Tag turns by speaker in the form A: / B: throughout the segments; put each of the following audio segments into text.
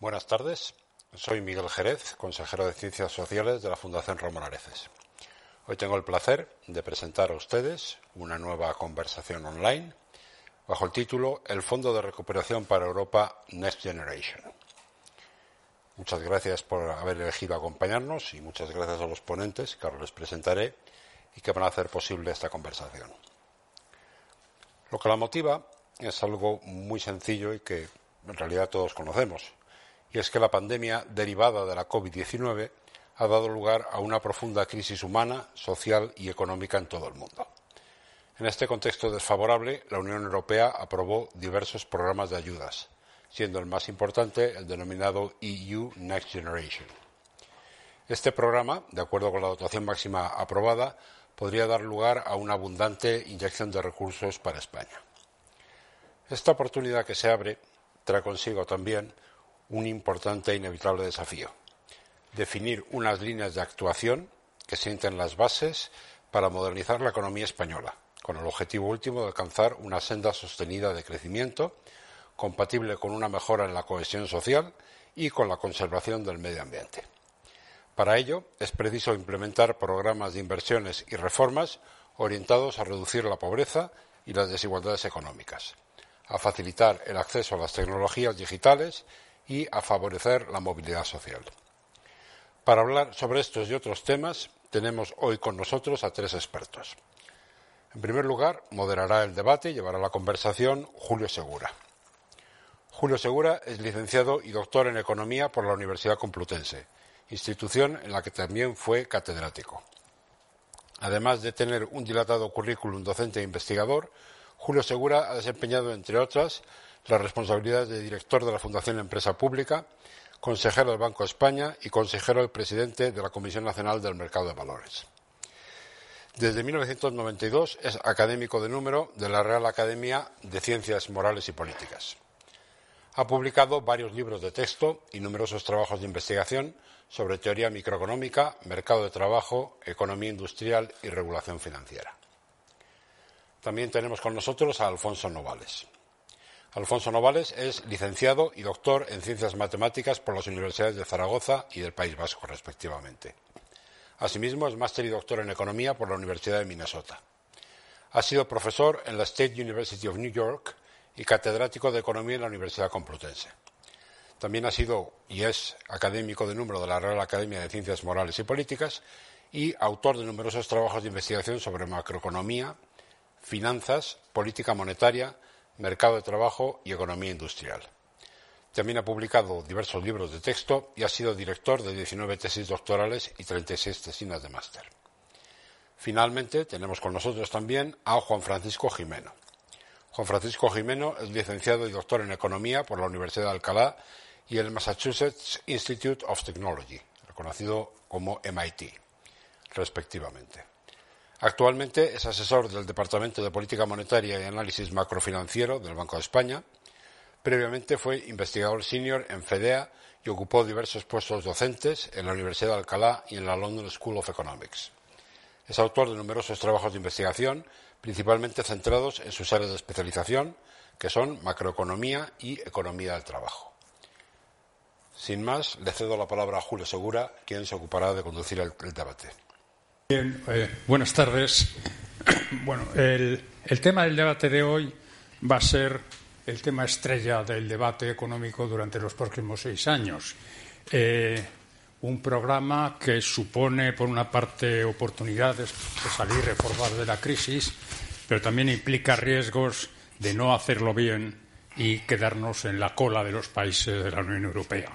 A: Buenas tardes. Soy Miguel Jerez, consejero de Ciencias Sociales de la Fundación Ramón Areces. Hoy tengo el placer de presentar a ustedes una nueva conversación online bajo el título El Fondo de Recuperación para Europa Next Generation. Muchas gracias por haber elegido acompañarnos y muchas gracias a los ponentes que ahora les presentaré y que van a hacer posible esta conversación. Lo que la motiva es algo muy sencillo y que en realidad todos conocemos y es que la pandemia derivada de la COVID-19 ha dado lugar a una profunda crisis humana, social y económica en todo el mundo. En este contexto desfavorable, la Unión Europea aprobó diversos programas de ayudas, siendo el más importante el denominado EU Next Generation. Este programa, de acuerdo con la dotación máxima aprobada, podría dar lugar a una abundante inyección de recursos para España. Esta oportunidad que se abre trae consigo también un importante e inevitable desafío. Definir unas líneas de actuación que sienten las bases para modernizar la economía española, con el objetivo último de alcanzar una senda sostenida de crecimiento compatible con una mejora en la cohesión social y con la conservación del medio ambiente. Para ello, es preciso implementar programas de inversiones y reformas orientados a reducir la pobreza y las desigualdades económicas, a facilitar el acceso a las tecnologías digitales y a favorecer la movilidad social. Para hablar sobre estos y otros temas, tenemos hoy con nosotros a tres expertos. En primer lugar, moderará el debate y llevará la conversación Julio Segura. Julio Segura es licenciado y doctor en Economía por la Universidad Complutense, institución en la que también fue catedrático. Además de tener un dilatado currículum docente e investigador, Julio Segura ha desempeñado, entre otras, las responsabilidades de director de la Fundación Empresa Pública, consejero del Banco de España y consejero del presidente de la Comisión Nacional del Mercado de Valores. Desde 1992 es académico de número de la Real Academia de Ciencias Morales y Políticas. Ha publicado varios libros de texto y numerosos trabajos de investigación sobre teoría microeconómica, mercado de trabajo, economía industrial y regulación financiera. También tenemos con nosotros a Alfonso Novales. Alfonso Novales es licenciado y doctor en Ciencias Matemáticas por las Universidades de Zaragoza y del País Vasco, respectivamente. Asimismo, es máster y doctor en Economía por la Universidad de Minnesota. Ha sido profesor en la State University of New York y catedrático de Economía en la Universidad Complutense. También ha sido y es académico de número de la Real Academia de Ciencias Morales y Políticas y autor de numerosos trabajos de investigación sobre macroeconomía, finanzas, política monetaria, mercado de trabajo y economía industrial. También ha publicado diversos libros de texto y ha sido director de 19 tesis doctorales y 36 tesinas de máster. Finalmente, tenemos con nosotros también a Juan Francisco Jimeno. Juan Francisco Jimeno es licenciado y doctor en Economía por la Universidad de Alcalá y el Massachusetts Institute of Technology, reconocido como MIT, respectivamente. Actualmente es asesor del Departamento de Política Monetaria y Análisis Macrofinanciero del Banco de España. Previamente fue investigador senior en FEDEA y ocupó diversos puestos docentes en la Universidad de Alcalá y en la London School of Economics. Es autor de numerosos trabajos de investigación, principalmente centrados en sus áreas de especialización, que son macroeconomía y economía del trabajo. Sin más, le cedo la palabra a Julio Segura, quien se ocupará de conducir el, el debate.
B: Eh, buenas tardes. Bueno, el, tema del debate de hoy va a ser el tema estrella del debate económico durante los próximos seis años. Eh, un programa que supone, por una parte, oportunidades de salir reformados de la crisis, pero también implica riesgos de no hacerlo bien y quedarnos en la cola de los países de la Unión Europea.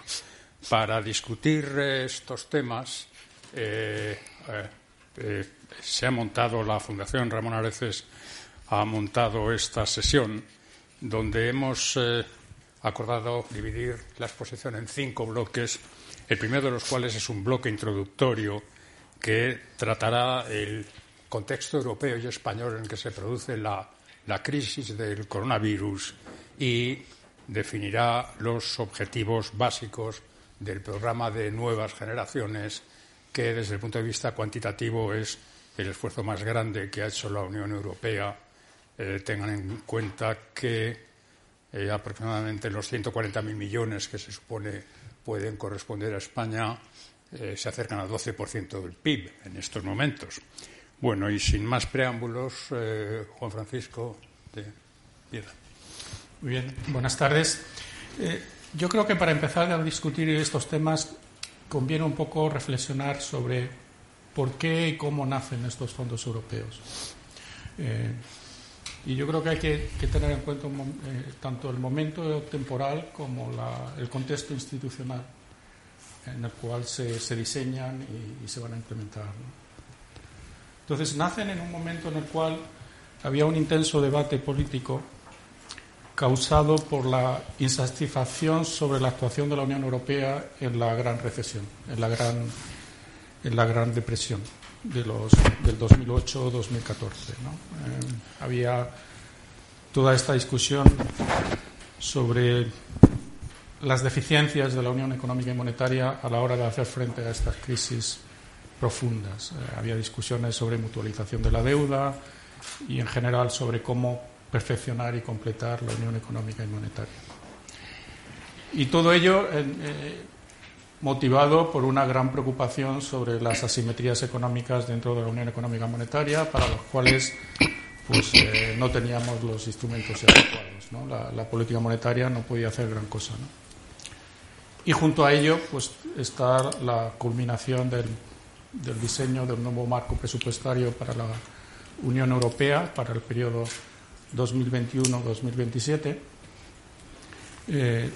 B: Para discutir estos temas, eh, eh, se ha montado, la Fundación Ramón Areces ha montado esta sesión donde hemos eh, acordado dividir la exposición en cinco bloques, el primero de los cuales es un bloque introductorio que tratará el contexto europeo y español en el que se produce la, la crisis del coronavirus y definirá los objetivos básicos del programa de nuevas generaciones, que desde el punto de vista cuantitativo es el esfuerzo más grande que ha hecho la Unión Europea. Eh, tengan en cuenta que eh, aproximadamente los 140.000 millones que se supone pueden corresponder a España eh, se acercan al 12% del PIB en estos momentos. Bueno, y sin más preámbulos, Juan Francisco de Piedra.
C: Muy bien, buenas tardes. Eh, yo creo que para empezar a discutir estos temas conviene un poco reflexionar sobre por qué y cómo nacen estos fondos europeos. Eh, y yo creo que hay que, tener en cuenta eh, tanto el momento temporal como el contexto institucional en el cual se, diseñan y, se van a implementar. Entonces, nacen en un momento en el cual había un intenso debate político causado por la insatisfacción sobre la actuación de la Unión Europea en la gran recesión, en la gran, en la gran depresión de los, del 2008-2014. Eh, había toda esta discusión sobre las deficiencias de la Unión Económica y Monetaria a la hora de hacer frente a estas crisis profundas. Eh, había discusiones sobre mutualización de la deuda y, en general, sobre cómo perfeccionar y completar la Unión Económica y Monetaria. Y todo ello eh, motivado por una gran preocupación sobre las asimetrías económicas dentro de la Unión Económica y Monetaria, para los cuales pues, eh, no teníamos los instrumentos adecuados. La, política monetaria no podía hacer gran cosa. Y junto a ello pues, está la culminación del, del diseño del nuevo marco presupuestario para la Unión Europea para el periodo 2021-2027, eh,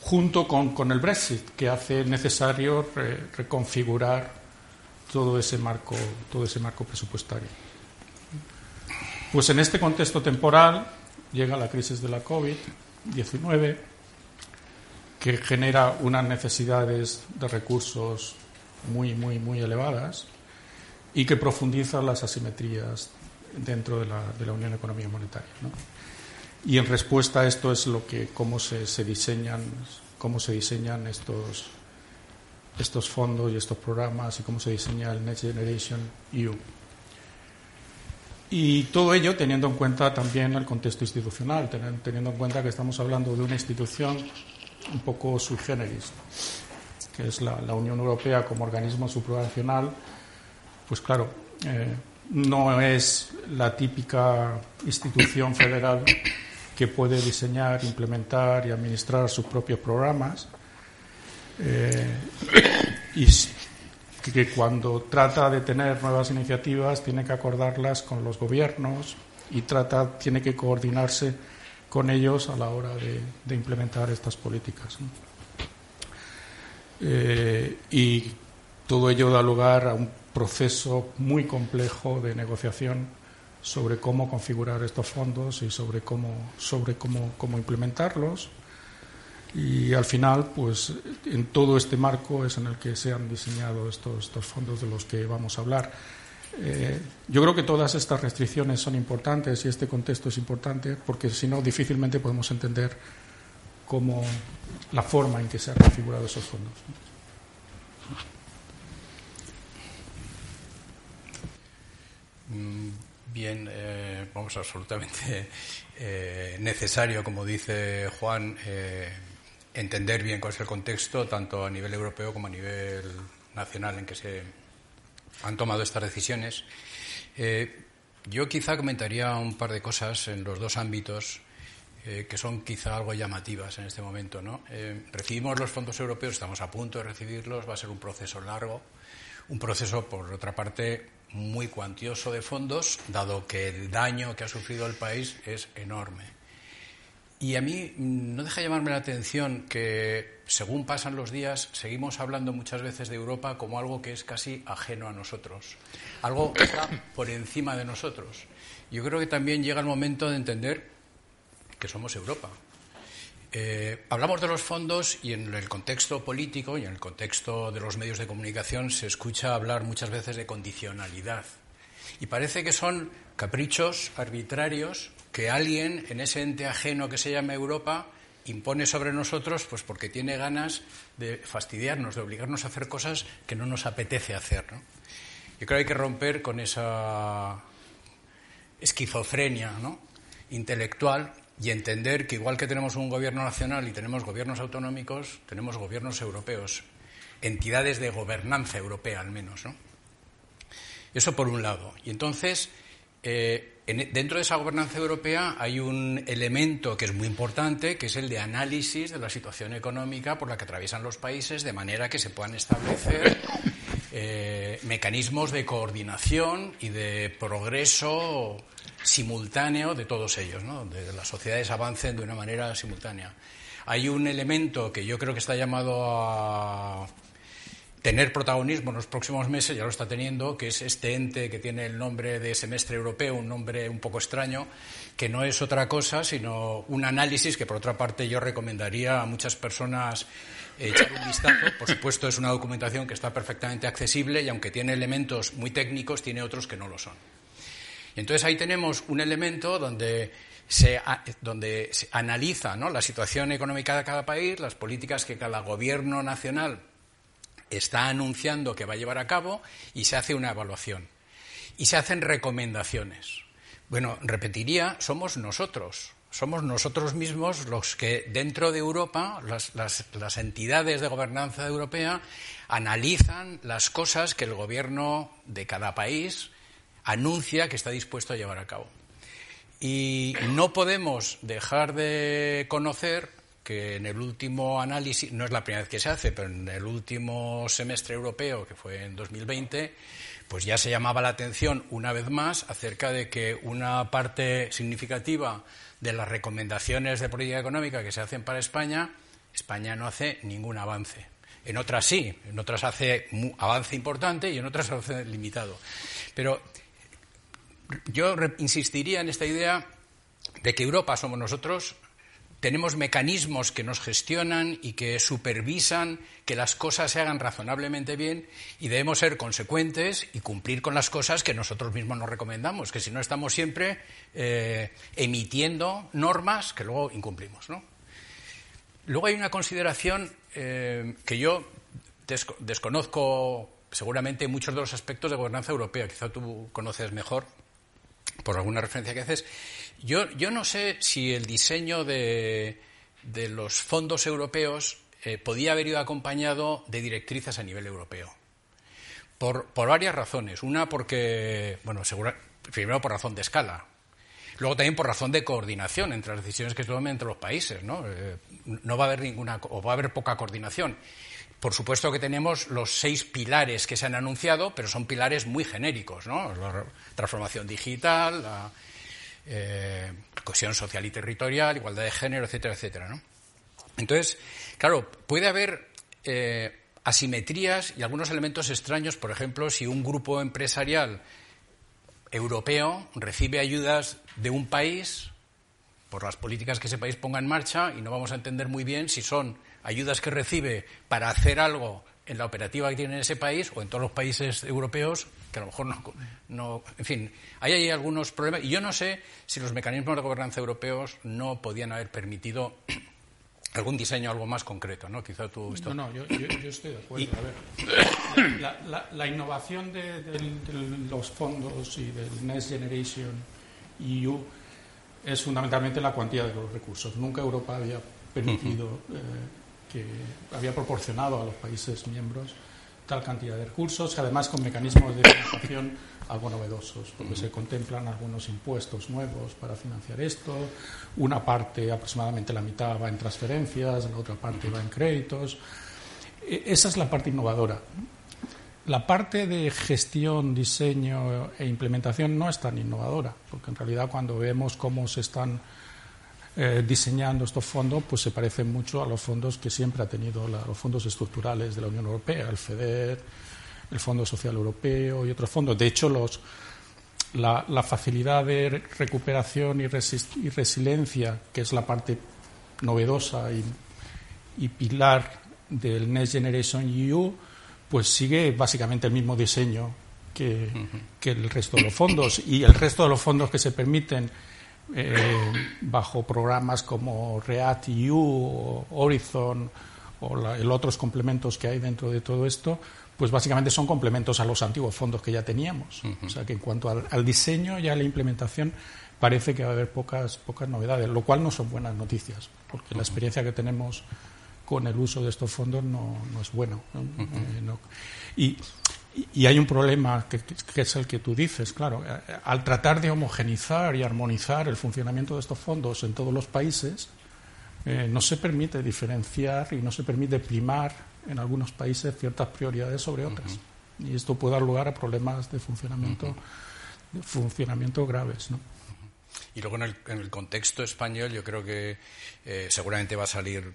C: junto con, el Brexit, que hace necesario reconfigurar todo ese marco, todo ese marco presupuestario. Pues en este contexto temporal llega la crisis de la COVID-19, que genera unas necesidades de recursos muy, muy, muy elevadas y que profundiza las asimetrías dentro de la, de la Unión Económica Monetaria. Y en respuesta a esto es lo que cómo se, se diseñan cómo se diseñan estos fondos y estos programas y cómo se diseña el Next Generation EU. Y todo ello teniendo en cuenta también el contexto institucional, teniendo en cuenta que estamos hablando de una institución un poco sui generis, que es la, la Unión Europea como organismo supranacional, pues claro, eh, no es la típica institución federal que puede diseñar, implementar y administrar sus propios programas eh, y que cuando trata de tener nuevas iniciativas tiene que acordarlas con los gobiernos y trata, tiene que coordinarse con ellos a la hora de, implementar estas políticas. Eh, y todo ello da lugar a un proceso muy complejo de negociación sobre cómo configurar estos fondos y sobre cómo, sobre cómo, cómo implementarlos. Y al final, pues en todo este marco es en el que se han diseñado estos, estos fondos de los que vamos a hablar. Eh, yo creo que todas estas restricciones son importantes y este contexto es importante porque si no, difícilmente podemos entender cómo la forma en que se han configurado esos fondos.
D: Mm, bien, eh, vamos, absolutamente eh, necesario, como dice Juan, eh, entender bien cuál es el contexto, tanto a nivel europeo como a nivel nacional en que se han tomado estas decisiones. yo quizá comentaría un par de cosas en los dos ámbitos que son quizá algo llamativas en este momento. ¿no? recibimos los fondos europeos, estamos a punto de recibirlos, va a ser un proceso largo, un proceso, por otra parte, muy cuantioso de fondos, dado que el daño que ha sufrido el país es enorme. Y a mí mm, no deja llamarme la atención que, según pasan los días, seguimos hablando muchas veces de Europa como algo que es casi ajeno a nosotros, algo que está por encima de nosotros. Yo creo que también llega el momento de entender que somos Europa. Eh, hablamos de los fondos y en el contexto político y en el contexto de los medios de comunicación se escucha hablar muchas veces de condicionalidad. Y parece que son caprichos arbitrarios que alguien en ese ente ajeno que se llama Europa impone sobre nosotros pues porque tiene ganas de fastidiarnos, de obligarnos a hacer cosas que no nos apetece hacer. Yo creo que hay que romper con esa esquizofrenia intelectual y entender que igual que tenemos un gobierno nacional y tenemos gobiernos autonómicos, tenemos gobiernos europeos, entidades de gobernanza europea al menos. ¿no? Eso por un lado. Y entonces, eh, dentro de esa gobernanza europea hay un elemento que es muy importante, que es el de análisis de la situación económica por la que atraviesan los países, de manera que se puedan establecer eh, mecanismos de coordinación y de progreso simultáneo de todos ellos, ¿no? las sociedades avancen de una manera simultánea. Hay un elemento que yo creo que está llamado a tener protagonismo en los próximos meses, ya lo está teniendo, que es este ente que tiene el nombre de semestre europeo, un nombre un poco extraño, que no es otra cosa sino un análisis que, por otra parte, yo recomendaría a muchas personas echar un vistazo. Por supuesto, es una documentación que está perfectamente accesible y, aunque tiene elementos muy técnicos, tiene otros que no lo son. Entonces ahí tenemos un elemento donde se, donde se analiza la situación económica de cada país, las políticas que cada gobierno nacional está anunciando que va a llevar a cabo y se hace una evaluación. Y se hacen recomendaciones. Bueno, repetiría, somos nosotros. Somos nosotros mismos los que dentro de Europa, las, entidades de gobernanza europea, analizan las cosas que el gobierno de cada país anuncia que está dispuesto a llevar a cabo. Y no podemos dejar de conocer que en el último análisis, no es la primera vez que se hace, pero en el último semestre europeo, que fue en 2020, pues ya se llamaba la atención una vez más acerca de que una parte significativa de las recomendaciones de política económica que se hacen para España, España no hace ningún avance. En otras sí, en otras hace avance importante y en otras avance limitado. Pero yo insistiría en esta idea de que Europa somos nosotros, tenemos mecanismos que nos gestionan y que supervisan que las cosas se hagan razonablemente bien y debemos ser consecuentes y cumplir con las cosas que nosotros mismos nos recomendamos, que si no estamos siempre eh, emitiendo normas que luego incumplimos. Luego hay una consideración eh, que yo desconozco seguramente muchos de los aspectos de gobernanza europea, quizá tú conoces mejor, por alguna referencia que haces. Yo, yo no sé si el diseño de, de los fondos europeos eh, podía haber ido acompañado de directrices a nivel europeo. Por, por varias razones. Una, porque, bueno, primero por razón de escala. Luego también por razón de coordinación entre las decisiones que se tomen entre los países. ¿no? Eh, no va a haber ninguna, o va a haber poca coordinación. Por supuesto que tenemos los seis pilares que se han anunciado, pero son pilares muy genéricos, ¿no? La transformación digital, la eh, cohesión social y territorial, igualdad de género, etcétera, etcétera. Entonces, claro, puede haber eh, asimetrías y algunos elementos extraños, por ejemplo, si un grupo empresarial europeo recibe ayudas de un país por las políticas que ese país ponga en marcha y no vamos a entender muy bien si son ayudas que recibe para hacer algo en la operativa que tiene en ese país o en todos los países europeos que a lo mejor no, en fin, hay ahí algunos problemas y yo no sé si los mecanismos de gobernanza europeos no podían haber permitido algún diseño algo más concreto, ¿no? Quizá tú
C: No, no, yo, estoy de acuerdo. A ver, la, innovación de, los fondos y del Next Generation EU es fundamentalmente la cuantía de los recursos. Nunca Europa había permitido eh, que había proporcionado a los países miembros tal cantidad de recursos, además con mecanismos de financiación algo novedosos, porque se contemplan algunos impuestos nuevos para financiar esto, una parte, aproximadamente la mitad, va en transferencias, la otra parte va en créditos. E, esa es la parte innovadora. La parte de gestión, diseño e implementación no es tan innovadora, porque en realidad cuando vemos cómo se están eh, diseñando estos fondos, pues se parecen mucho a los fondos que siempre ha tenido los fondos estructurales de la Unión Europea, el FEDER, el Fondo Social Europeo y otros fondos. De hecho, los, la, facilidad de recuperación y, resiliencia, que es la parte novedosa y, pilar del Next Generation EU, pues sigue básicamente el mismo diseño que, el resto de los fondos. Y el resto de los fondos que se permiten eh, bajo programas como React EU o Horizon o los otros complementos que hay dentro de todo esto, pues básicamente son complementos a los antiguos fondos que ya teníamos. O sea que en cuanto al, diseño y a la implementación parece que va a haber pocas, pocas novedades, lo cual no son buenas noticias, porque la experiencia que tenemos con el uso de estos fondos no, es bueno. Eh, y, hay un problema que, es el que tú dices, claro. Eh, al tratar de homogenizar y armonizar el funcionamiento de estos fondos en todos los países, eh, no se permite diferenciar y no se permite primar en algunos países ciertas prioridades sobre otras. Y esto puede dar lugar a problemas de funcionamiento, de funcionamiento graves. ¿no?
D: Y luego en el, contexto español yo creo que eh, seguramente va a salir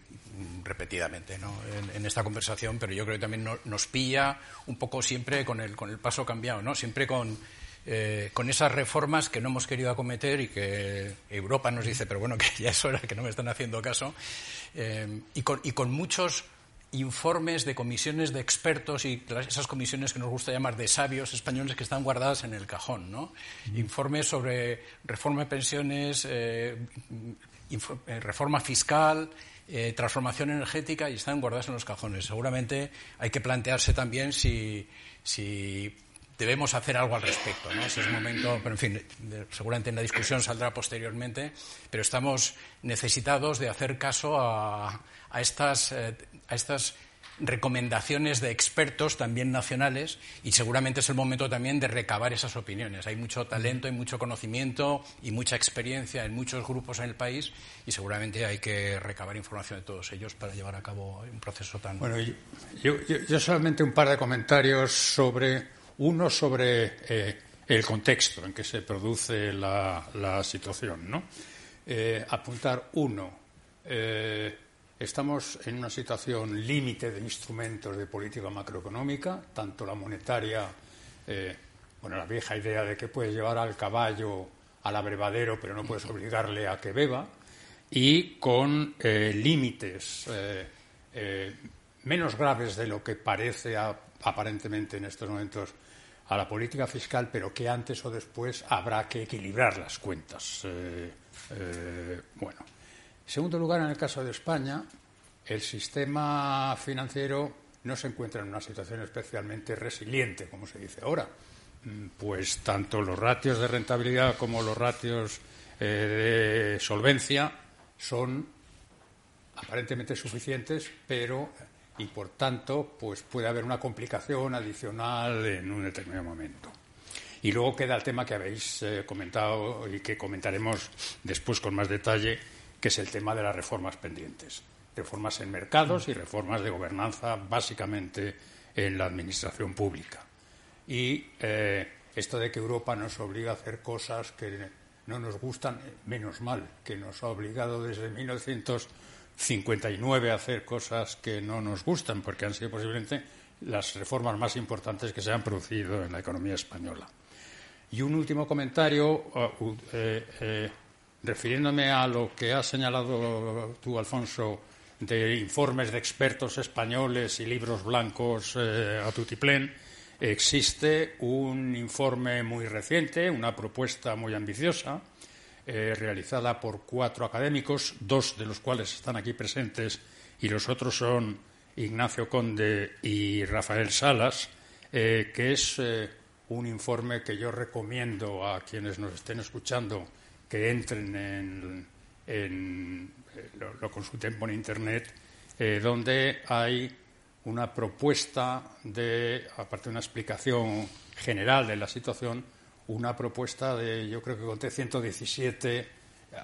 D: repetidamente ¿no? en, esta conversación, pero yo creo que también nos pilla un poco siempre con el, con el paso cambiado, ¿no? siempre con, eh, con esas reformas que no hemos querido acometer y que Europa nos dice, pero bueno, que ya es hora, que no me están haciendo caso, eh, y, con, y con muchos informes de comisiones de expertos y esas comisiones que nos gusta llamar de sabios españoles que están guardadas en el cajón, ¿no? Informes sobre reforma de pensiones, eh, eh, reforma fiscal, eh, transformación energética y están guardadas en los cajones. Seguramente hay que plantearse también si, si debemos hacer algo al respecto. ¿no? Ese es momento, pero en fin, seguramente en la discusión saldrá posteriormente, pero estamos necesitados de hacer caso a, a estas a estas recomendaciones de expertos también nacionales y seguramente es el momento también de recabar esas opiniones. Hay mucho talento, hay mucho conocimiento y mucha experiencia en muchos grupos en el país y seguramente hay que recabar información de todos ellos para llevar a cabo un proceso tan.
B: Bueno, yo, solamente un par de comentarios sobre uno sobre eh, el contexto en que se produce la, situación, ¿no? Eh, apuntar uno. Eh, Estamos en una situación límite de instrumentos de política macroeconómica, tanto la monetaria, eh, bueno, la vieja idea de que puedes llevar al caballo al abrevadero, pero no puedes obligarle a que beba, y con eh, límites eh, menos graves de lo que parece aparentemente en estos momentos a la política fiscal, pero que antes o después habrá que equilibrar las cuentas. bueno, en segundo lugar, en el caso de España, el sistema financiero no se encuentra en una situación especialmente resiliente, como se dice ahora. Mm, pues tanto los ratios de rentabilidad como los ratios eh, de solvencia son aparentemente suficientes, pero y por tanto, pues puede haber una complicación adicional en un determinado momento. Y luego queda el tema que habéis eh, comentado y que comentaremos después con más detalle, que es el tema de las reformas pendientes. Reformas en mercados y reformas de gobernanza, básicamente en la administración pública. Y eh, esto de que Europa nos obliga a hacer cosas que no nos gustan, menos mal, que nos ha obligado desde 1959 a hacer cosas que no nos gustan, porque han sido posiblemente las reformas más importantes que se han producido en la economía española. Y un último comentario. Uh, eh, eh, refiriéndome a lo que has señalado tú, Alfonso, de informes de expertos españoles y libros blancos eh, a tutiplén, existe un informe muy reciente, una propuesta muy ambiciosa, eh, realizada por cuatro académicos, dos de los cuales están aquí presentes y los otros son Ignacio Conde y Rafael Salas, eh, que es un informe que yo recomiendo a quienes nos estén escuchando que entren en, eh, lo, consulten por Internet, eh, donde hay una propuesta de, aparte de una explicación general de la situación, una propuesta de, yo creo que conté 117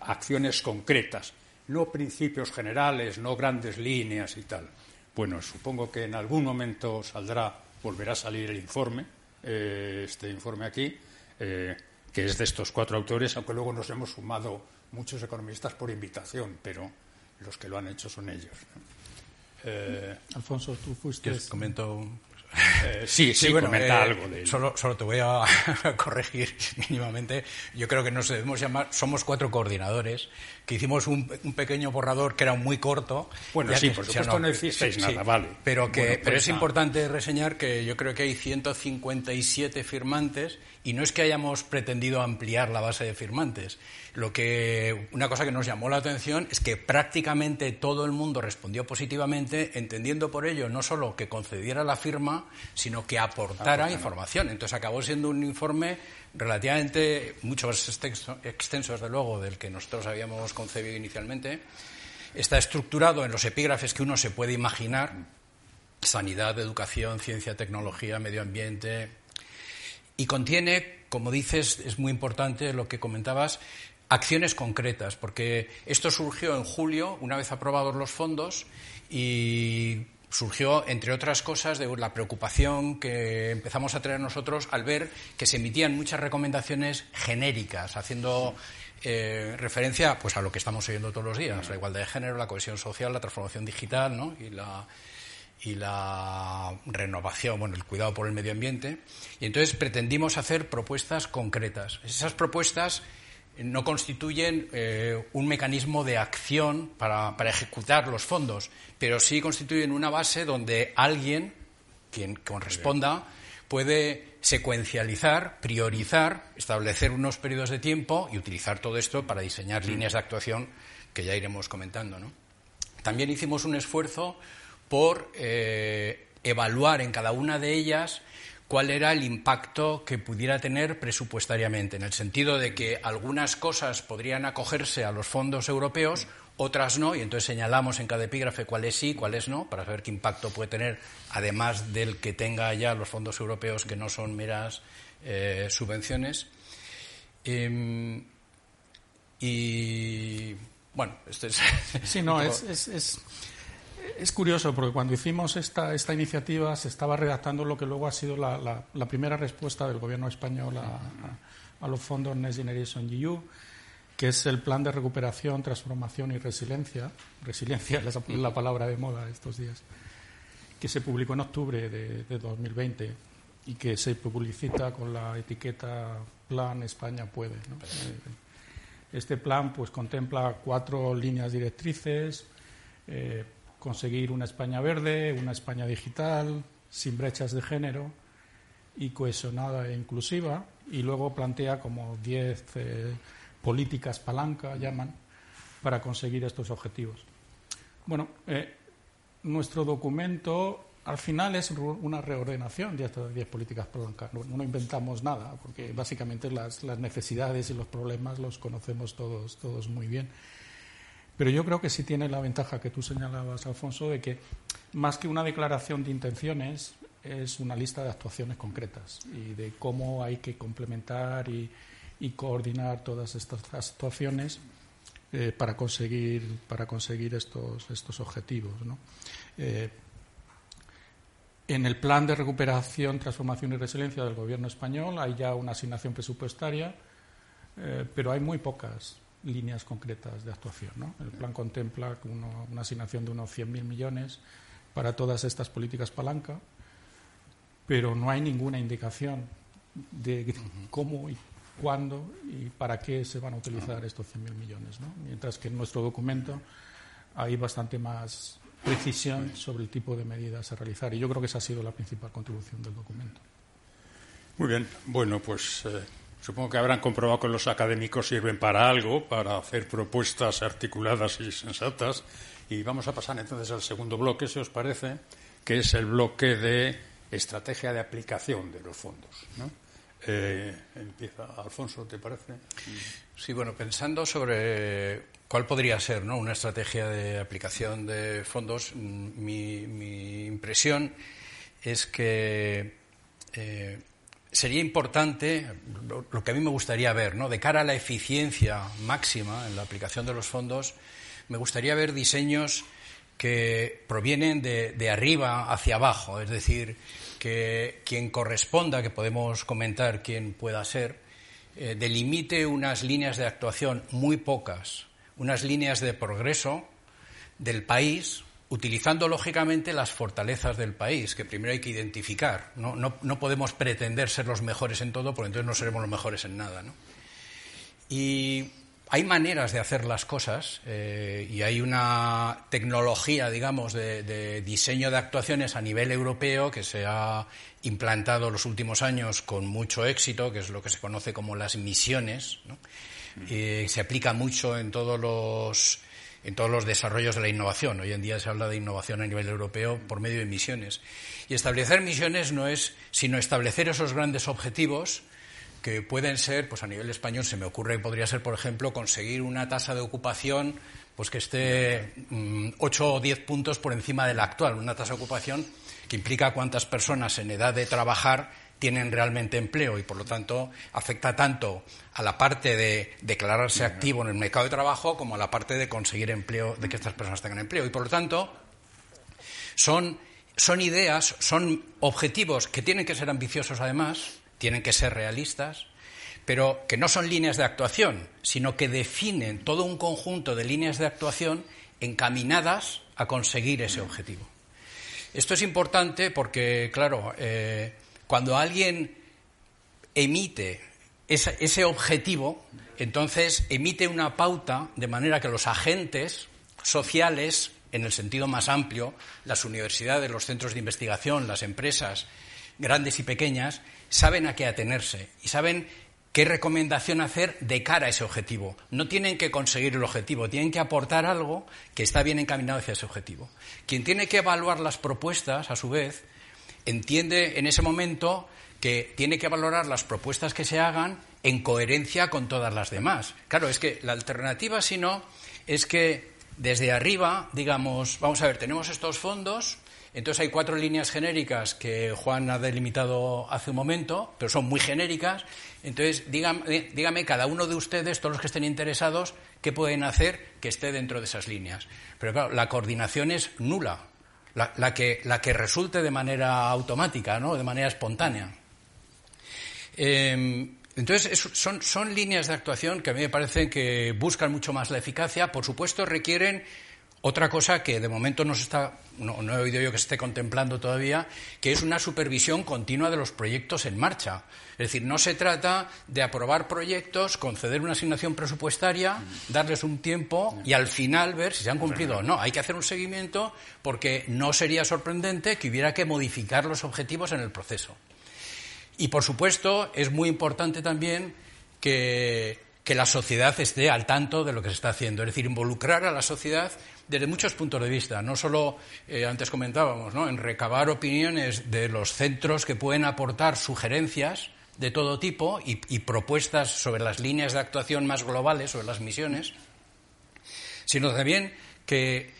B: acciones concretas, no principios generales, no grandes líneas y tal. Bueno, supongo que en algún momento saldrá, volverá a salir el informe, eh, este informe aquí, que es de estos cuatro autores, aunque luego nos hemos sumado muchos economistas por invitación, pero los que lo han hecho son ellos.
C: Eh, Alfonso, tú fuiste.
D: Comento.
B: Eh, sí, sí, bueno, comenta eh, algo de
D: Solo, solo te voy a corregir mínimamente. Yo creo que nos debemos llamar, somos cuatro coordinadores, que hicimos un, pequeño borrador que era muy corto.
B: Bueno, sí, por supuesto no, hicisteis nada, vale.
D: Pero, que, pero pues es importante reseñar que yo creo que hay 157 firmantes y no es que hayamos pretendido ampliar la base de firmantes. Lo que, una cosa que nos llamó la atención es que prácticamente todo el mundo respondió positivamente, entendiendo por ello no solo que concediera la firma, sino que aportara información. Entonces acabó siendo un informe relativamente mucho más extenso, extenso, desde luego, del que nosotros habíamos concebido inicialmente. Está estructurado en los epígrafes que uno se puede imaginar sanidad, educación, ciencia, tecnología, medio ambiente, y contiene, como dices, es muy importante lo que comentabas, acciones concretas, porque esto surgió en julio, una vez aprobados los fondos, y surgió, entre otras cosas, de la preocupación que empezamos a tener nosotros al ver que se emitían muchas recomendaciones genéricas, haciendo eh, referencia pues, a lo que estamos oyendo todos los días, la igualdad de género, la cohesión social, la transformación digital ¿no? y la y la renovación, bueno, el cuidado por el medio ambiente. Y entonces pretendimos hacer propuestas concretas. Esas propuestas no constituyen eh, un mecanismo de acción para, ejecutar los fondos, pero sí constituyen una base donde alguien, quien corresponda, puede secuencializar, priorizar, establecer unos periodos de tiempo y utilizar todo esto para diseñar mm. líneas de actuación que ya iremos comentando. También hicimos un esfuerzo por eh, evaluar en cada una de ellas cuál era el impacto que pudiera tener presupuestariamente, en el sentido de que algunas cosas podrían acogerse a los fondos europeos, otras no, y entonces señalamos en cada epígrafe cuáles sí, cuáles no, para saber qué impacto puede tener, además del que tenga ya los fondos europeos, que no son meras eh, subvenciones. Em, y bueno, esto es.
C: Sí, no, es es curioso porque cuando hicimos esta, esta iniciativa se estaba redactando lo que luego ha sido la, primera respuesta del gobierno español a, los fondos Next Generation EU, que es el plan de recuperación, transformación y resiliencia. Resiliencia es la, palabra de moda estos días, que se publicó en octubre de, de 2020 y que se publicita con la etiqueta Plan España Puede. Este plan pues contempla cuatro líneas directrices. Eh, conseguir una España verde, una España digital, sin brechas de género y cohesionada e inclusiva, y luego plantea como 10 eh, políticas palanca, llaman, para conseguir estos objetivos. Bueno, eh, nuestro documento al final es una reordenación de estas 10 políticas palanca. No, no, inventamos nada, porque básicamente las, las, necesidades y los problemas los conocemos todos, todos muy bien. Pero yo creo que sí tiene la ventaja que tú señalabas, Alfonso, de que más que una declaración de intenciones, es una lista de actuaciones concretas y de cómo hay que complementar y, coordinar todas estas actuaciones eh, para conseguir para conseguir estos estos objetivos. Eh, en el plan de recuperación, transformación y resiliencia del Gobierno español hay ya una asignación presupuestaria, eh, pero hay muy pocas líneas concretas de actuación. ¿no? El plan contempla una asignación de unos 100.000 millones para todas estas políticas palanca, pero no hay ninguna indicación de cómo y cuándo y para qué se van a utilizar estos 100.000 millones. ¿no? Mientras que en nuestro documento hay bastante más precisión sobre el tipo de medidas a realizar. Y yo creo que esa ha sido la principal contribución del documento.
B: Muy bien. Bueno, pues. Eh, Supongo que habrán comprobado que los académicos sirven para algo, para hacer propuestas articuladas y sensatas. Y vamos a pasar entonces al segundo bloque, si os parece, que es el bloque de estrategia de aplicación de los fondos. Eh, empieza Alfonso, ¿te parece?
D: Sí, bueno, pensando sobre cuál podría ser ¿no? una estrategia de aplicación de fondos, mm, mi, impresión es que eh, sería importante, lo, que a mí me gustaría ver, ¿no? de cara a la eficiencia máxima en la aplicación de los fondos, me gustaría ver diseños que provienen de, arriba hacia abajo, es decir, que quien corresponda, que podemos comentar quién pueda ser, eh, delimite unas líneas de actuación muy pocas, unas líneas de progreso del país utilizando lógicamente las fortalezas del país, que primero hay que identificar. No, no, podemos pretender ser los mejores en todo, porque entonces no seremos los mejores en nada. ¿no? Y hay maneras de hacer las cosas eh, y hay una tecnología, digamos, de, diseño de actuaciones a nivel europeo que se ha implantado en los últimos años con mucho éxito, que es lo que se conoce como las misiones. ¿no? se aplica mucho en todos los en todos los desarrollos de la innovación. Hoy en día se habla de innovación a nivel europeo por medio de misiones. Y establecer misiones no es sino establecer esos grandes objetivos que pueden ser, pues a nivel español se me ocurre, podría ser, por ejemplo, conseguir una tasa de ocupación pues que esté mm, ocho o diez puntos por encima de la actual, una tasa de ocupación que implica cuántas personas en edad de trabajar tienen realmente empleo y, por lo tanto, afecta tanto a la parte de declararse activo en el mercado de trabajo como a la parte de conseguir empleo, de que estas personas tengan empleo. Y, por lo tanto, son, son ideas, son objetivos que tienen que ser ambiciosos, además, tienen que ser realistas, pero que no son líneas de actuación, sino que definen todo un conjunto de líneas de actuación encaminadas a conseguir ese objetivo. Esto es importante porque, claro, eh, cuando alguien emite ese, objetivo, entonces emite una pauta de manera que los agentes sociales, en el sentido más amplio, las universidades, los centros de investigación, las empresas, grandes y pequeñas, saben a qué atenerse y saben qué recomendación hacer de cara a ese objetivo. No tienen que conseguir el objetivo, tienen que aportar algo que está bien encaminado hacia ese objetivo. Quien tiene que evaluar las propuestas, a su vez, entiende en ese momento que tiene que valorar las propuestas que se hagan en coherencia con todas las demás. Claro, es que la alternativa, si no, es que desde arriba, digamos, vamos a ver, tenemos estos fondos, entonces hay cuatro líneas genéricas que Juan ha delimitado hace un momento, pero son muy genéricas. Entonces, dígame, dígame, cada uno de ustedes, todos los que estén interesados, qué pueden hacer que esté dentro de esas líneas. Pero claro, la coordinación es nula la, que, la que resulte de manera automática, ¿no? de manera espontánea. Em, entonces, son, son líneas de actuación que a mí me parecen que buscan mucho más la eficacia. Por supuesto, requieren otra cosa que de momento no, está, no, he oído yo que se esté contemplando todavía, que es una supervisión continua de los proyectos en marcha. Es decir, no se trata de aprobar proyectos, conceder una asignación presupuestaria, darles un tiempo y al final ver si se han cumplido o no. Hay que hacer un seguimiento porque no sería sorprendente que hubiera que modificar los objetivos en el proceso. Y, por supuesto, es muy importante también que, la sociedad esté al tanto de lo que se está haciendo. Es decir, involucrar a la sociedad desde muchos puntos de vista. No solo, eh, antes comentábamos, ¿no? en recabar opiniones de los centros que pueden aportar sugerencias de todo tipo y, propuestas sobre las líneas de actuación más globales, sobre las misiones, sino también que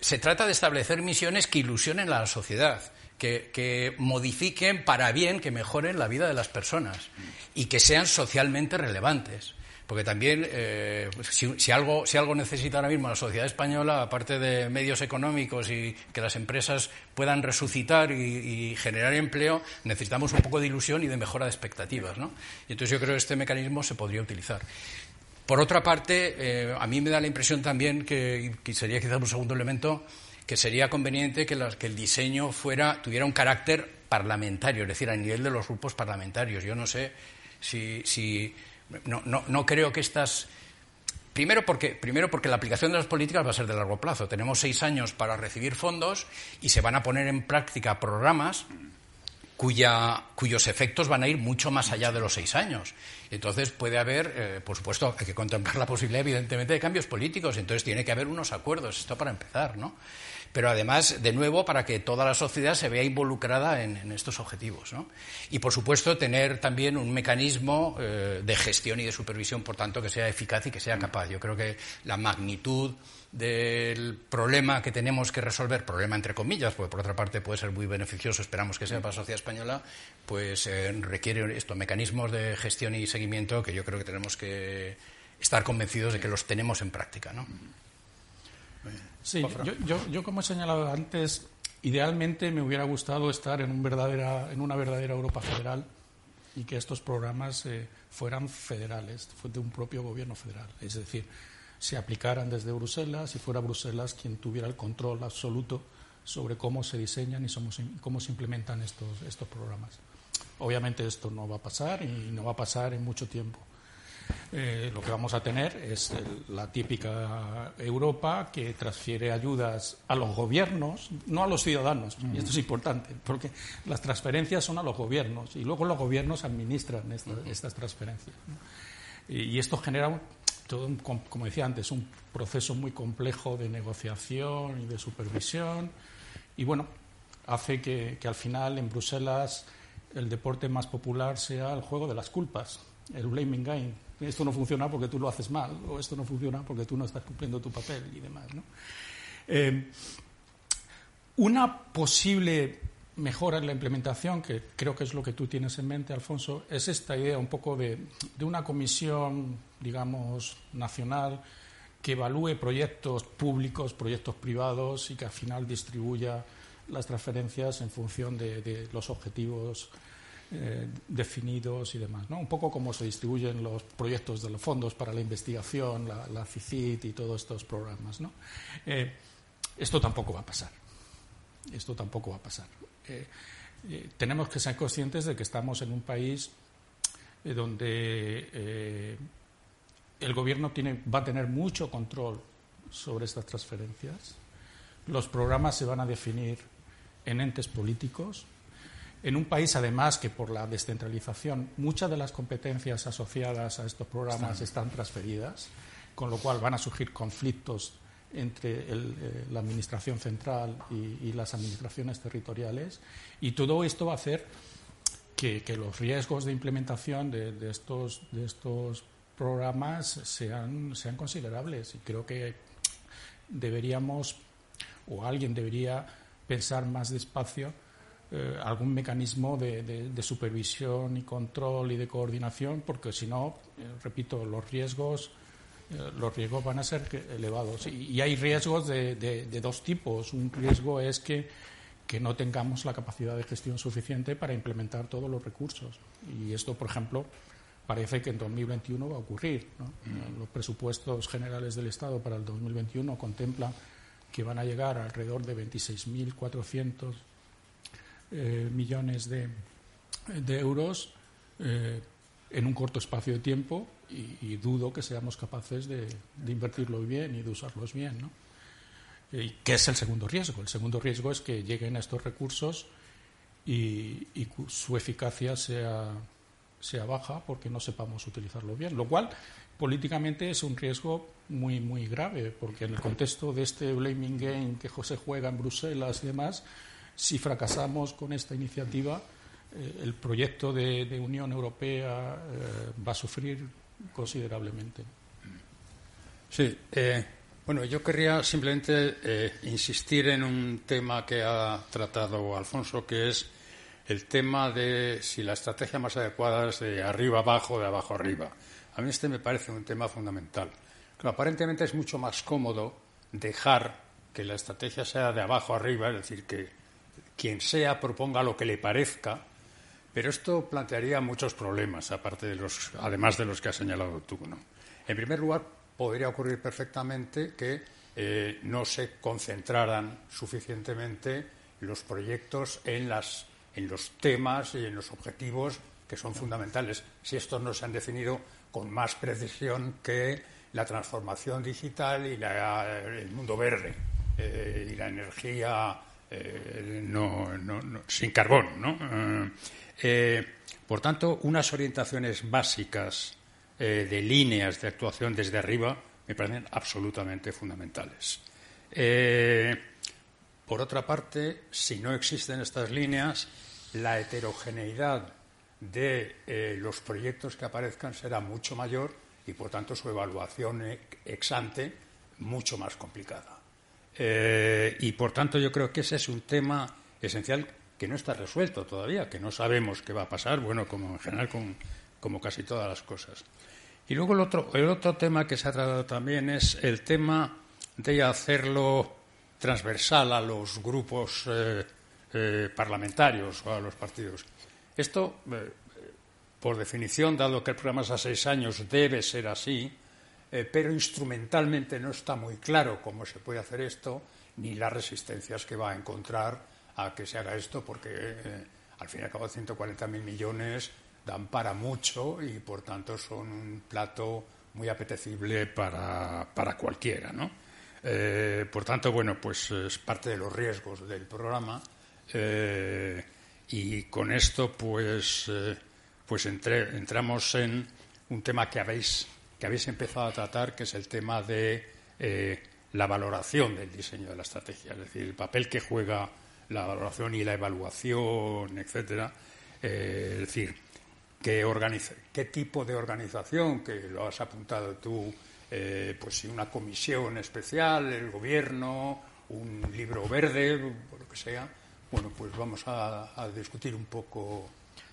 D: se trata de establecer misiones que ilusionen a la sociedad, que, que, modifiquen para bien, que mejoren la vida de las personas y que sean socialmente relevantes. Porque también, eh, si, algo, si algo necesita ahora mismo la sociedad española, aparte de medios económicos y que las empresas puedan resucitar y, generar empleo, necesitamos un poco de ilusión y de mejora de expectativas. ¿no? Y entonces yo creo que este mecanismo se podría utilizar. Por otra parte, eh, a mí me da la impresión también que, que sería quizás un segundo elemento, que sería conveniente que, el diseño fuera, tuviera un carácter parlamentario, es decir, a nivel de los grupos parlamentarios. Yo no sé si, si no, no, no creo que estas. Primero porque, primero porque la aplicación de las políticas va a ser de largo plazo. Tenemos seis años para recibir fondos y se van a poner en práctica programas cuya, cuyos efectos van a ir mucho más allá de los seis años. Entonces puede haber, eh, por supuesto, hay que contemplar la posibilidad, evidentemente, de cambios políticos. Entonces tiene que haber unos acuerdos. Esto para empezar, ¿no? Pero además, de nuevo, para que toda la sociedad se vea involucrada en, estos objetivos. Y, por supuesto, tener también un mecanismo eh, de gestión y de supervisión, por tanto, que sea eficaz y que sea capaz. Yo creo que la magnitud del problema que tenemos que resolver, problema entre comillas, porque por otra parte puede ser muy beneficioso, esperamos que sea para la sociedad española, pues eh, requiere estos mecanismos de gestión y seguimiento que yo creo que tenemos que estar convencidos de que los tenemos en práctica. ¿no?
C: Sí, yo, como he señalado antes, idealmente me hubiera gustado estar en, un verdadera, en una verdadera Europa federal y que estos programas eh, fueran federales, de un propio gobierno federal. Es decir, se aplicaran desde Bruselas y fuera Bruselas quien tuviera el control absoluto sobre cómo se diseñan y cómo se implementan estos, estos programas. Obviamente esto no va a pasar y no va a pasar en mucho tiempo. Eh, lo que vamos a tener es la típica Europa que transfiere ayudas a los gobiernos, no a los ciudadanos. Y esto es importante, porque las transferencias son a los gobiernos y luego los gobiernos administran estas transferencias. Y, esto genera todo, como decía antes, un proceso muy complejo de negociación y de supervisión. Y bueno, hace que al final en Bruselas el deporte más popular sea el juego de las culpas, el blaming game. Esto no funciona porque tú lo haces mal, o esto no funciona porque tú no estás cumpliendo tu papel y demás. Eh, una posible mejora en la implementación, que creo que es lo que tú tienes en mente, Alfonso, es esta idea un poco de, de una comisión, digamos, nacional que evalúe proyectos públicos, proyectos privados y que al final distribuya las transferencias en función de, los objetivos eh, definidos y demás. ¿no? Un poco como se distribuyen los proyectos de los fondos para la investigación, la, CICIT y todos estos programas. ¿no? Eh, esto tampoco va a pasar. Esto tampoco va a pasar. Eh, tenemos que ser conscientes de que estamos en un país donde el gobierno tiene, va a tener mucho control sobre estas transferencias. Los programas se van a definir en entes políticos, en un país, además, que por la descentralización muchas de las competencias asociadas a estos programas están, transferidas, con lo cual van a surgir conflictos entre eh, la Administración central y, las administraciones territoriales. Y todo esto va a hacer que, los riesgos de implementación de, estos, de estos programas sean, sean considerables. Y creo que deberíamos, o alguien debería pensar más despacio eh, algún mecanismo de, supervisión y control y de coordinación, porque si no, eh, repito, los riesgos, eh, los riesgos van a ser elevados. Y, hay riesgos de, dos tipos. Un riesgo es que, que, no tengamos la capacidad de gestión suficiente para implementar todos los recursos. Y esto, por ejemplo, parece que en 2021 va a ocurrir. Mm. Los presupuestos generales del Estado para el 2021 contemplan que van a llegar alrededor de 26.400 eh, millones de, euros eh, en un corto espacio de tiempo y, dudo que seamos capaces de, invertirlos bien y de usarlos bien. ¿no? ¿Qué es el segundo riesgo? El segundo riesgo es que lleguen estos recursos y, y su eficacia sea, sea baja porque no sepamos utilizarlo bien, lo cual políticamente es un riesgo muy, muy grave, porque en el contexto de este blaming game que José juega en Bruselas y demás, si fracasamos con esta iniciativa, eh, el proyecto de, Unión Europea eh, va a sufrir considerablemente.
B: Sí, eh, bueno, yo querría simplemente insistir en un tema que ha tratado Alfonso, que es el tema de si la estrategia más adecuada es de arriba abajo de abajo arriba. A mí este me parece un tema fundamental. aparentemente es mucho más cómodo dejar que la estrategia sea de abajo arriba, es decir, que quien sea proponga lo que le parezca, pero esto plantearía muchos problemas, aparte de los, además de los que has señalado tú. En primer lugar, podría ocurrir perfectamente que eh, no se concentraran suficientemente los proyectos en las en los temas y en los objetivos que son fundamentales. Si estos no se han definido con más precisión que la transformación digital y el mundo verde eh, y la energía eh, sin carbón. Eh, por tanto, unas orientaciones básicas de líneas de actuación desde arriba me parecen absolutamente fundamentales. por otra parte, si no existen estas líneas, la heterogeneidad de eh, los proyectos que aparezcan será mucho mayor y, por tanto, su evaluación ex ante mucho más complicada. Eh, y, por tanto, yo creo que ese es un tema esencial que no está resuelto todavía, que no sabemos qué va a pasar, bueno, como en general, con, como casi todas las cosas. Y luego el otro, el otro tema que se ha tratado también es el tema de hacerlo transversal a los grupos eh, eh, parlamentarios o a los partidos. Esto, por definición, dado que el programa es a seis años, debe ser así, eh, pero instrumentalmente no está muy claro cómo se puede hacer esto, ni las resistencias que va a encontrar a que se haga esto, porque eh, al fin y al cabo 140.000 millones dan para mucho y por tanto son un plato muy apetecible para, para cualquiera, ¿no? Eh, por tanto, bueno, pues es parte de los riesgos del programa y con esto, pues, pues entramos en un tema que habéis, que habéis empezado a tratar, que es el tema de la valoración del diseño de la estrategia, es decir, el papel que juega la valoración y la evaluación, etcétera. es decir, qué, tipo de organización, que lo has apuntado tú, eh, pues si una comisión especial, el gobierno, un libro verde, lo que sea. Bueno, pues vamos a, discutir un poco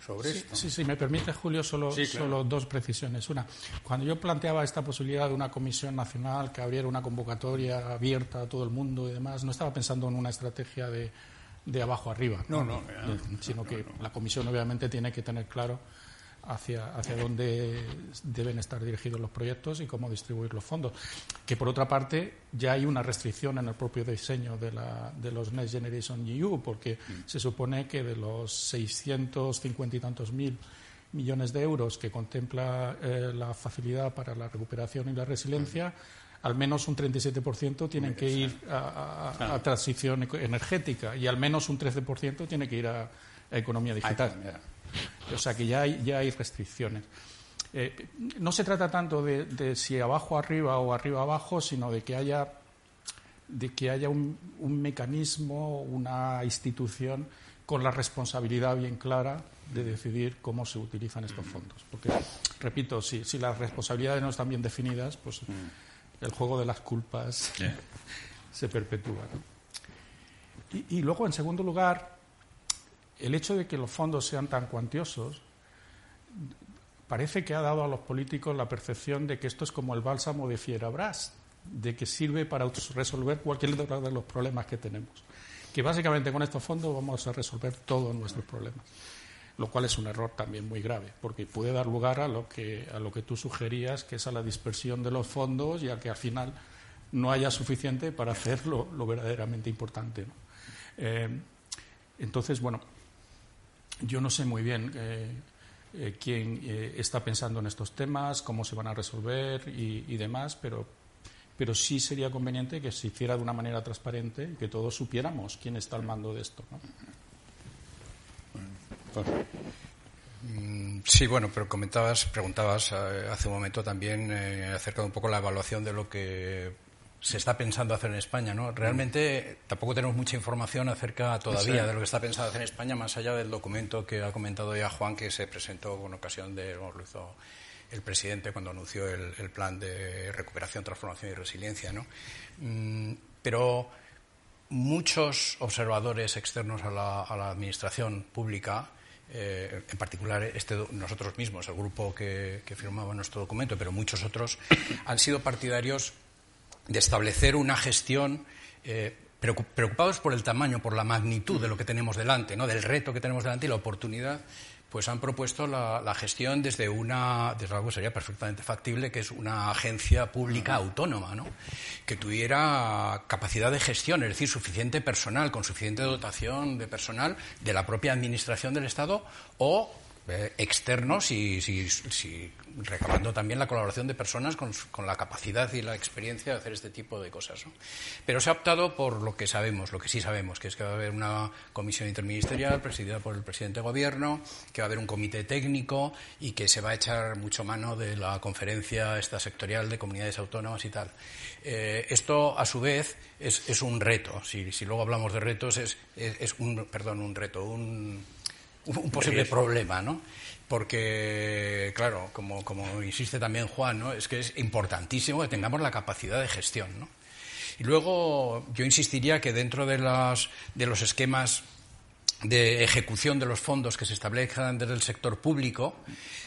B: sobre esto.
C: Sí, sí, me permite, Julio, solo, solo dos precisiones. Una, cuando yo planteaba esta posibilidad de una comisión nacional que abriera una convocatoria abierta a todo el mundo y demás, no estaba pensando en una estrategia de, de abajo arriba.
B: No, no,
C: sino que la comisión obviamente tiene que tener claro hacia, hacia dónde deben estar dirigidos los proyectos y cómo distribuir los fondos. Que por otra parte ya hay una restricción en el propio diseño de, la, de los Next Generation EU, porque mm. se supone que de los 650 y tantos mil millones de euros que contempla eh, la facilidad para la recuperación y la resiliencia, al menos un 37% tienen que ir a, transición energética y al menos un 13% tiene que ir a, economía digital. O sea que ya hay, ya hay restricciones. Eh, no se trata tanto de, si abajo arriba o arriba abajo, sino de que haya, de que haya un, mecanismo, una institución con la responsabilidad bien clara de decidir cómo se utilizan estos fondos. Porque, repito, si, si las responsabilidades no están bien definidas, pues el juego de las culpas se perpetúa. y, luego, en segundo lugar, el hecho de que los fondos sean tan cuantiosos parece que ha dado a los políticos la percepción de que esto es como el bálsamo de Fierabras, de que sirve para resolver cualquier de los problemas que tenemos. Que básicamente con estos fondos vamos a resolver todos nuestros problemas. Lo cual es un error también muy grave, porque puede dar lugar a lo que, a lo que tú sugerías, que es a la dispersión de los fondos y a que al final no haya suficiente para hacer lo, verdaderamente importante. Eh, entonces, bueno, yo no sé muy bien eh, eh, quién eh, está pensando en estos temas, cómo se van a resolver y, demás, pero, pero sí sería conveniente que se hiciera de una manera transparente y que todos supiéramos quién está al mando de esto.
D: Mm, sí, bueno, pero comentabas, preguntabas hace un momento también acerca de un poco la evaluación de lo que se está pensando hacer en España, ¿no? Realmente tampoco tenemos mucha información acerca todavía de lo que está pensado hacer en España, más allá del documento que ha comentado ya Juan, que se presentó con ocasión de, lo hizo el presidente cuando anunció el, plan de recuperación, transformación y resiliencia, ¿no? Mm, pero muchos observadores externos a la, administración pública, eh, en particular este, nosotros mismos, el grupo que, que firmaba nuestro documento, pero muchos otros, han sido partidarios de establecer una gestión eh, preocupados por el tamaño, por la magnitud de lo que tenemos delante, ¿no? del reto que tenemos delante y la oportunidad, pues han propuesto la, gestión desde una, desde algo que sería perfectamente factible, que es una agencia pública autónoma, ¿no? que tuviera capacidad de gestión, es decir, suficiente personal, con suficiente dotación de personal de la propia administración del Estado o eh, externos y si, recabando también la colaboración de personas con, la capacidad y la experiencia de hacer este tipo de cosas. Pero se ha optado por lo que sabemos, lo que sí sabemos, que es que va a haber una comisión interministerial presidida por el presidente de gobierno, que va a haber un comité técnico y que se va a echar mucho mano de la conferencia esta sectorial de comunidades autónomas y tal. Eh, esto, a su vez, es, un reto. Si, luego hablamos de retos, es, es un, perdón, un reto, un un posible problema, ¿no? Porque, claro, como, como insiste también Juan, ¿no? es que es importantísimo que tengamos la capacidad de gestión. ¿no? Y luego yo insistiría que dentro de, las, de los esquemas de ejecución de los fondos que se establezcan desde el sector público,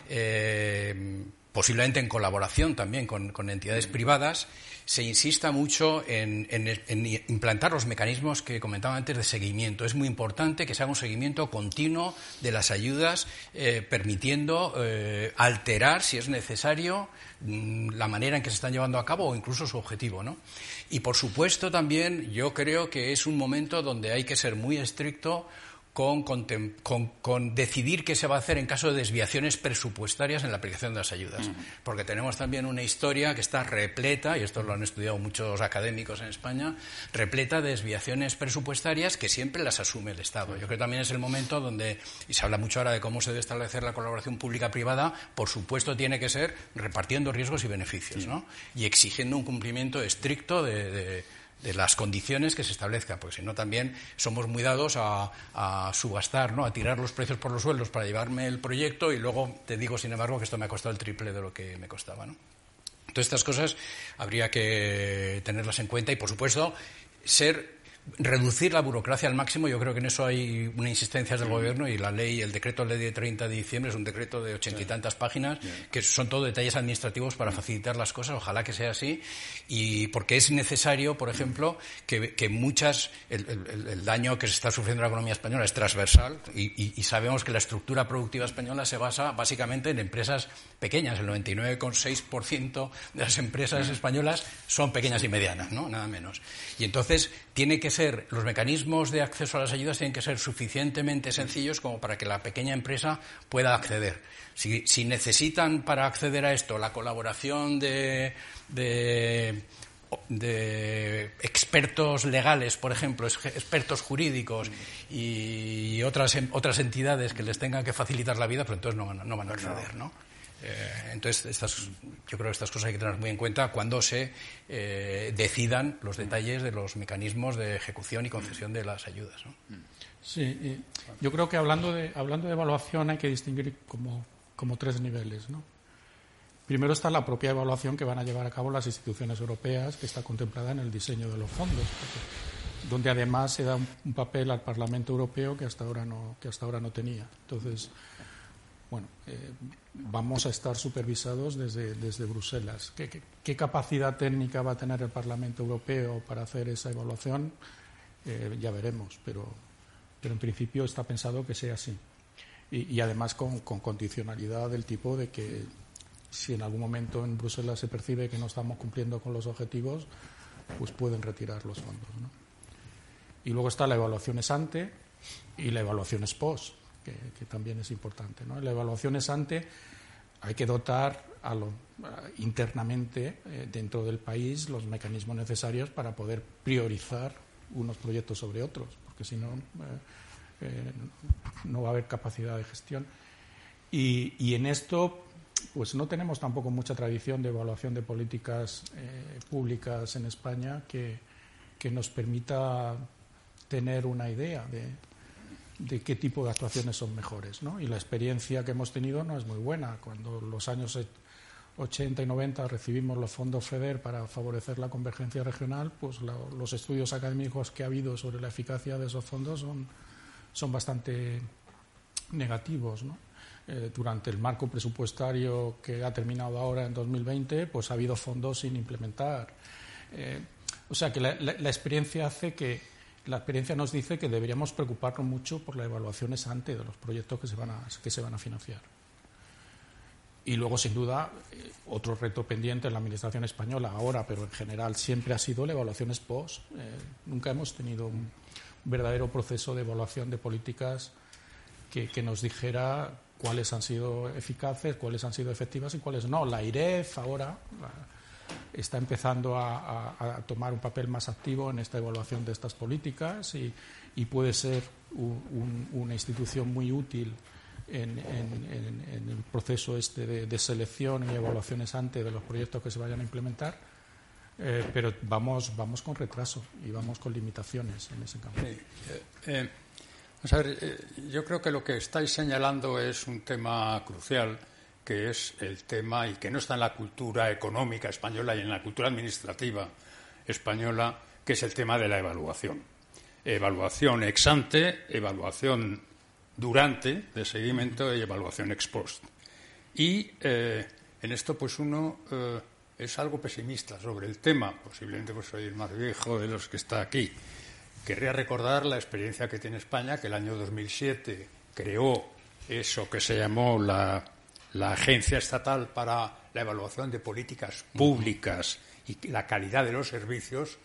D: eh, posiblemente en colaboración también con, entidades privadas, se insista mucho en, implantar los mecanismos que comentaba antes de seguimiento. Es muy importante que se haga un seguimiento continuo de las ayudas, eh, permitiendo eh, alterar, si es necesario, mm, la manera en que se están llevando a cabo o incluso su objetivo. ¿no? Y, por supuesto, también yo creo que es un momento donde hay que ser muy estricto con, decidir qué se va a hacer en caso de desviaciones presupuestarias en la aplicación de las ayudas. Porque tenemos también una historia que está repleta, y esto lo han estudiado muchos académicos en España, repleta de desviaciones presupuestarias que siempre las asume el Estado. Yo creo que también es el momento donde, y se habla mucho ahora de cómo se debe establecer la colaboración pública-privada, por supuesto tiene que ser repartiendo riesgos y beneficios, ¿no? Y exigiendo un cumplimiento estricto de de las condiciones que se establezcan, porque si no también somos muy dados a, subastar, ¿no? a tirar los precios por los sueldos para llevarme el proyecto y luego te digo, sin embargo, que esto me ha costado el triple de lo que me costaba. ¿no? Entonces, estas cosas habría que tenerlas en cuenta y, por supuesto, ser reducir la burocracia al máximo, yo creo que en eso hay una insistencia del Gobierno y la ley, el decreto ley de 30 de diciembre es un decreto de ochenta y tantas páginas, que son todo detalles administrativos para facilitar las cosas, ojalá que sea así, y porque es necesario, por ejemplo, que, muchas, el, daño que se está sufriendo la economía española es transversal y, sabemos que la estructura productiva española se basa básicamente en empresas pequeñas, el 99,6% de las empresas españolas son pequeñas y medianas, ¿no? Nada menos. Y entonces tiene que ser, los mecanismos de acceso a las ayudas tienen que ser suficientemente sencillos como para que la pequeña empresa pueda acceder. Si, necesitan para acceder a esto la colaboración de, de, expertos legales, por ejemplo, expertos jurídicos y otras, otras entidades que les tengan que facilitar la vida, pues entonces no, no van a acceder, ¿no? Eh, entonces, estas, yo creo que estas cosas hay que tener muy en cuenta cuando se eh, decidan los detalles de los mecanismos de ejecución y concesión de las ayudas.
C: Sí, yo creo que hablando de, hablando de evaluación hay que distinguir como, como tres niveles. ¿no? Primero está la propia evaluación que van a llevar a cabo las instituciones europeas, que está contemplada en el diseño de los fondos, donde además se da un, papel al Parlamento Europeo que hasta ahora no, que hasta ahora no tenía. Entonces, bueno, eh, vamos a estar supervisados desde, desde Bruselas. ¿Qué, capacidad técnica va a tener el Parlamento Europeo para hacer esa evaluación? Eh, ya veremos, pero, pero en principio está pensado que sea así. Y, además con, condicionalidad del tipo de que si en algún momento en Bruselas se percibe que no estamos cumpliendo con los objetivos, pues pueden retirar los fondos. Y luego está la evaluación ex ante y la evaluación ex post que, también es importante. La evaluación es ante, hay que dotar internamente eh, dentro del país los mecanismos necesarios para poder priorizar unos proyectos sobre otros, porque si no, eh, eh, no va a haber capacidad de gestión. Y, en esto, pues no tenemos tampoco mucha tradición de evaluación de políticas públicas en España que, que nos permita tener una idea de, de qué tipo de actuaciones son mejores. ¿no? Y la experiencia que hemos tenido no es muy buena. Cuando los años 80 y 90 recibimos los fondos FEDER para favorecer la convergencia regional, pues los estudios académicos que ha habido sobre la eficacia de esos fondos son, son bastante negativos. ¿no? Eh, durante el marco presupuestario que ha terminado ahora en 2020, pues ha habido fondos sin implementar. Eh, o sea que la experiencia hace que la experiencia nos dice que deberíamos preocuparnos mucho por la evaluación ex ante de los proyectos que se van a, que se van a financiar. Y luego, sin duda, eh, otro reto pendiente en la Administración española ahora, pero en general siempre ha sido la evaluación ex post. Eh, nunca hemos tenido un verdadero proceso de evaluación de políticas que, que, nos dijera cuáles han sido eficaces, cuáles han sido efectivas y cuáles no. La IREF ahora, está empezando a, tomar un papel más activo en esta evaluación de estas políticas y, puede ser una institución muy útil en, el proceso este de, selección y evaluaciones antes de los proyectos que se vayan a implementar. Eh, pero vamos, vamos con retraso y vamos con limitaciones en ese campo.
B: Eh, eh, a ver, yo creo que lo que estáis señalando es un tema crucial que es el tema y que no está en la cultura económica española y en la cultura administrativa española, que es el tema de la evaluación. Evaluación ex ante, evaluación durante de seguimiento y evaluación ex post. Y eh, en esto pues uno eh, es algo pesimista sobre el tema, posiblemente pues soy el más viejo de los que está aquí. Querría recordar la experiencia que tiene España, que el año 2007 creó eso que se llamó la, la Agencia Estatal para la Evaluación de Políticas Públicas y la calidad de los servicios,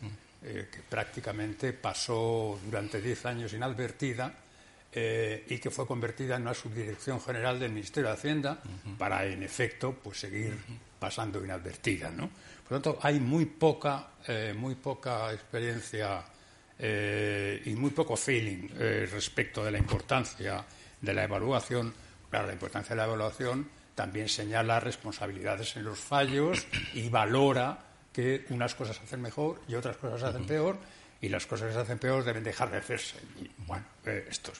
B: eh, que prácticamente pasó durante diez años inadvertida eh, y que fue convertida en una subdirección general del Ministerio de Hacienda para, en efecto, pues seguir pasando inadvertida. ¿no? Por lo tanto, hay muy poca, eh, muy poca experiencia y muy poco feeling respecto de la importancia de la evaluación. Claro, la importancia de la evaluación también señala responsabilidades en los fallos y valora que unas cosas se hacen mejor y otras cosas se hacen peor y las cosas que se hacen peor deben dejar de hacerse. Y, bueno, eh, estos.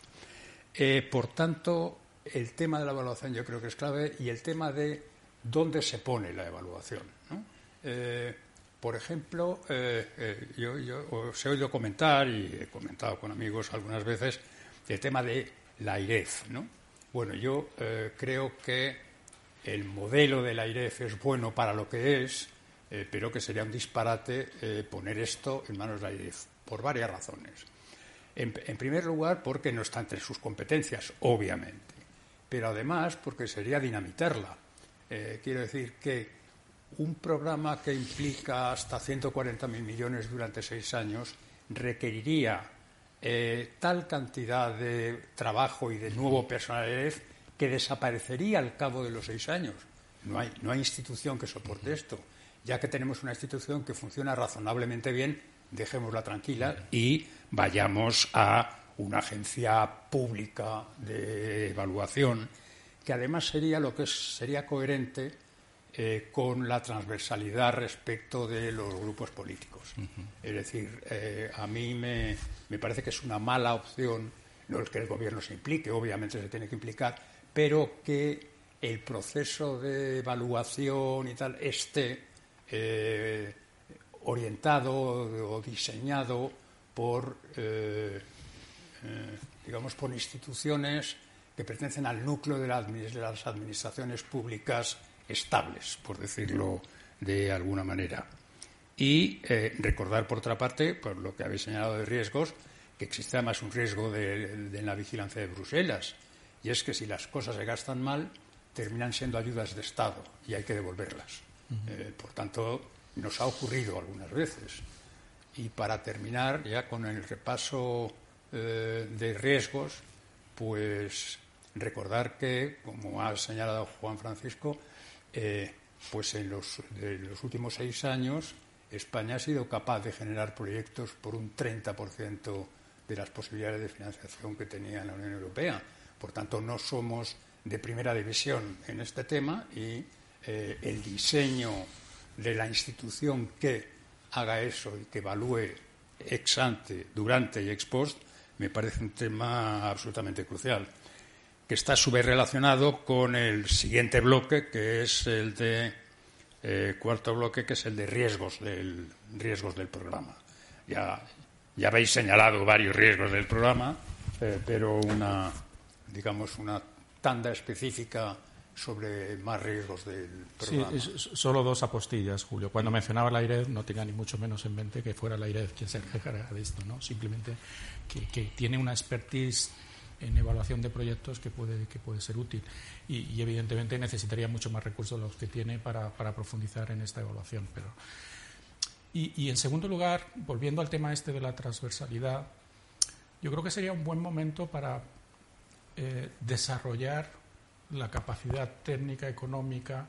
B: Eh, por tanto, el tema de la evaluación yo creo que es clave y el tema de dónde se pone la evaluación. Eh, por ejemplo, yo, yo, os he oído comentar y he comentado con amigos algunas veces el tema de la IREF. ¿no? Bueno, yo creo que el modelo de la IREF es bueno para lo que es, eh, pero que sería un disparate eh, poner esto en manos de la IREF, por varias razones. En, primer lugar, porque no está entre sus competencias, obviamente, pero además porque sería dinamitarla. Eh, quiero decir que un programa que implica hasta 140.000 millones durante seis años requeriría tal cantidad de trabajo y de nuevo personal que desaparecería al cabo de los seis años. No hay, no hay institución que soporte esto. Ya que tenemos una institución que funciona razonablemente bien, dejémosla tranquila y vayamos a una agencia pública de evaluación que además sería lo que sería coherente eh, con la transversalidad respecto de los grupos políticos. Es decir, eh, a mí me, me, parece que es una mala opción no es que el gobierno se implique, obviamente se tiene que implicar, pero que el proceso de evaluación y tal esté eh, orientado o diseñado por, eh, eh, digamos, por instituciones que pertenecen al núcleo de, las administraciones públicas estables, por decirlo de alguna manera. Y recordar, por otra parte, por lo que habéis señalado de riesgos, que existe además un riesgo de, de, la vigilancia de Bruselas, y es que si las cosas se gastan mal, terminan siendo ayudas de Estado y hay que devolverlas. Eh, por tanto, nos ha ocurrido algunas veces. Y para terminar ya con el repaso eh, de riesgos, pues recordar que, como ha señalado Juan Francisco, eh, pues en los, los, últimos seis años España ha sido capaz de generar proyectos por un 30% de las posibilidades de financiación que tenía la Unión Europea. Por tanto, no somos de primera división en este tema y eh, el diseño de la institución que haga eso y que evalúe ex ante, durante y ex post, me parece un tema absolutamente crucial, que está a su vez relacionado con el siguiente bloque, que es el de eh, cuarto bloque, que es el de riesgos del, riesgos del programa. Ya, ya habéis señalado varios riesgos del programa, eh, pero una, digamos, una tanda específica sobre más riesgos del programa.
C: Sí, solo dos apostillas, Julio. Cuando mencionaba la IRED, no tenga ni mucho menos en mente que fuera la IRED quien se encargara de esto, ¿no? Simplemente que, tiene una expertise en evaluación de proyectos que puede, que puede ser útil. Y, evidentemente necesitaría mucho más recursos de los que tiene para, profundizar en esta evaluación. Pero... Y, en segundo lugar, volviendo al tema este de la transversalidad, yo creo que sería un buen momento para eh, desarrollar la capacidad técnica, económica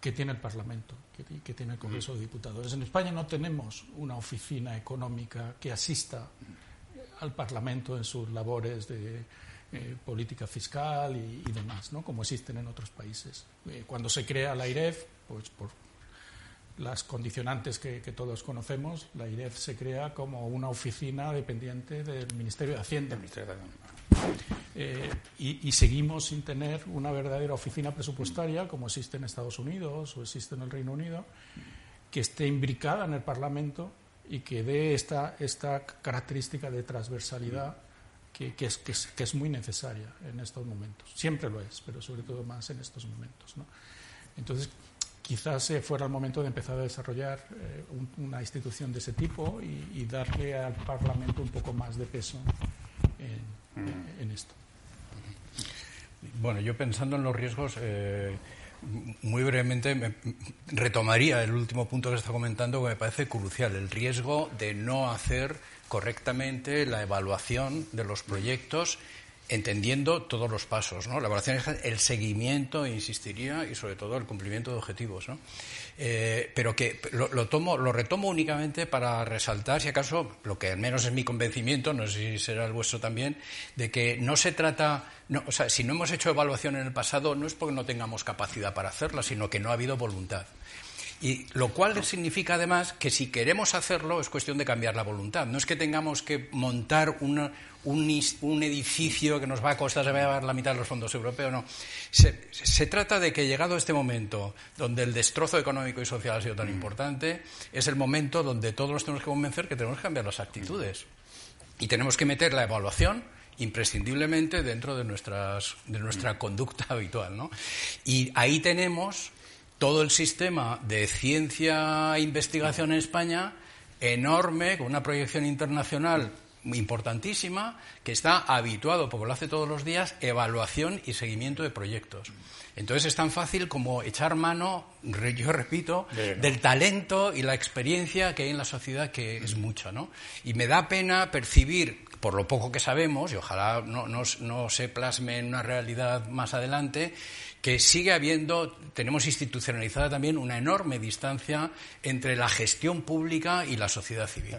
C: que tiene el Parlamento, que, que tiene el Congreso de Diputados. En España no tenemos una oficina económica que asista al Parlamento en sus labores de eh, política fiscal y, demás, ¿no? como existen en otros países. Eh, cuando se crea la IREF, pues por las condicionantes que, todos conocemos, la IREF se crea como una oficina dependiente del Ministerio de Hacienda. Eh, y, seguimos sin tener una verdadera oficina presupuestaria como existe en Estados Unidos o existe en el Reino Unido, que esté imbricada en el Parlamento y que dé esta, esta característica de transversalidad que, es, que, es, muy necesaria en estos momentos. Siempre lo es, pero sobre todo más en estos momentos. Entonces, quizás eh, fuera el momento de empezar a desarrollar eh, una institución de ese tipo y, darle al Parlamento un poco más de peso esto.
D: Bueno, yo pensando en los riesgos, eh, muy brevemente retomaría el último punto que está comentando que me parece crucial, el riesgo de no hacer correctamente la evaluación de los proyectos entendiendo todos los pasos. ¿no? La evaluación es el seguimiento, insistiría, y sobre todo el cumplimiento de objetivos. ¿no? Eh, pero que lo, tomo, lo retomo únicamente para resaltar, si acaso, lo que al menos es mi convencimiento, no sé si será el vuestro también, de que no se trata, no, o sea, si no hemos hecho evaluación en el pasado, no es porque no tengamos capacidad para hacerla, sino que no ha habido voluntad. Y lo cual significa además que si queremos hacerlo es cuestión de cambiar la voluntad. No es que tengamos que montar un, edificio que nos va a costar, se va a llevar la mitad de los fondos europeos, no. Se, trata de que llegado este momento, donde el destrozo económico y social ha sido tan importante, es el momento donde todos nos tenemos que convencer que tenemos que cambiar las actitudes. Y tenemos que meter la evaluación imprescindiblemente dentro de, nuestras, de nuestra conducta habitual. ¿no? Y ahí tenemos todo el sistema de ciencia e investigación en España enorme, con una proyección internacional importantísima, que está habituado, porque lo hace todos los días, evaluación y seguimiento de proyectos. Entonces es tan fácil como echar mano, yo repito, del talento y la experiencia que hay en la sociedad, que es mucho, ¿no? Y me da pena percibir, por lo poco que sabemos, y ojalá no, no se plasme en una realidad más adelante, que sigue habiendo, tenemos institucionalizada también una enorme distancia entre la gestión pública y la sociedad civil.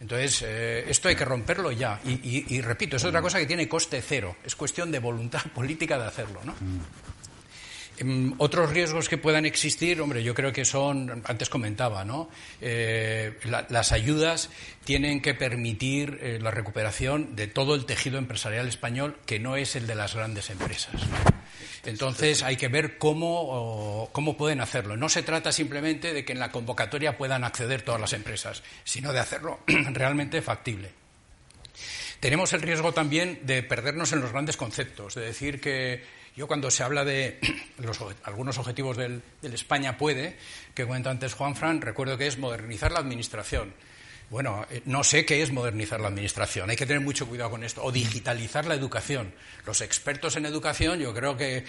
D: Entonces, eh, esto hay que romperlo ya. Y, repito, es otra cosa que tiene coste cero. Es cuestión de voluntad política de hacerlo, ¿no? Em, otros riesgos que puedan existir, hombre, yo creo que son, antes comentaba, ¿no? Eh, las ayudas tienen que permitir eh, la recuperación de todo el tejido empresarial español, que no es el de las grandes empresas. Entonces hay que ver cómo, cómo pueden hacerlo. No se trata simplemente de que en la convocatoria puedan acceder todas las empresas, sino de hacerlo realmente factible. Tenemos el riesgo también de perdernos en los grandes conceptos, de decir que yo cuando se habla de algunos objetivos del, España puede, que cuenta antes Juan Fran, recuerdo que es modernizar la administración. Bueno, eh, no sé qué es modernizar la administración, hay que tener mucho cuidado con esto, o digitalizar la educación. Los expertos en educación yo creo que,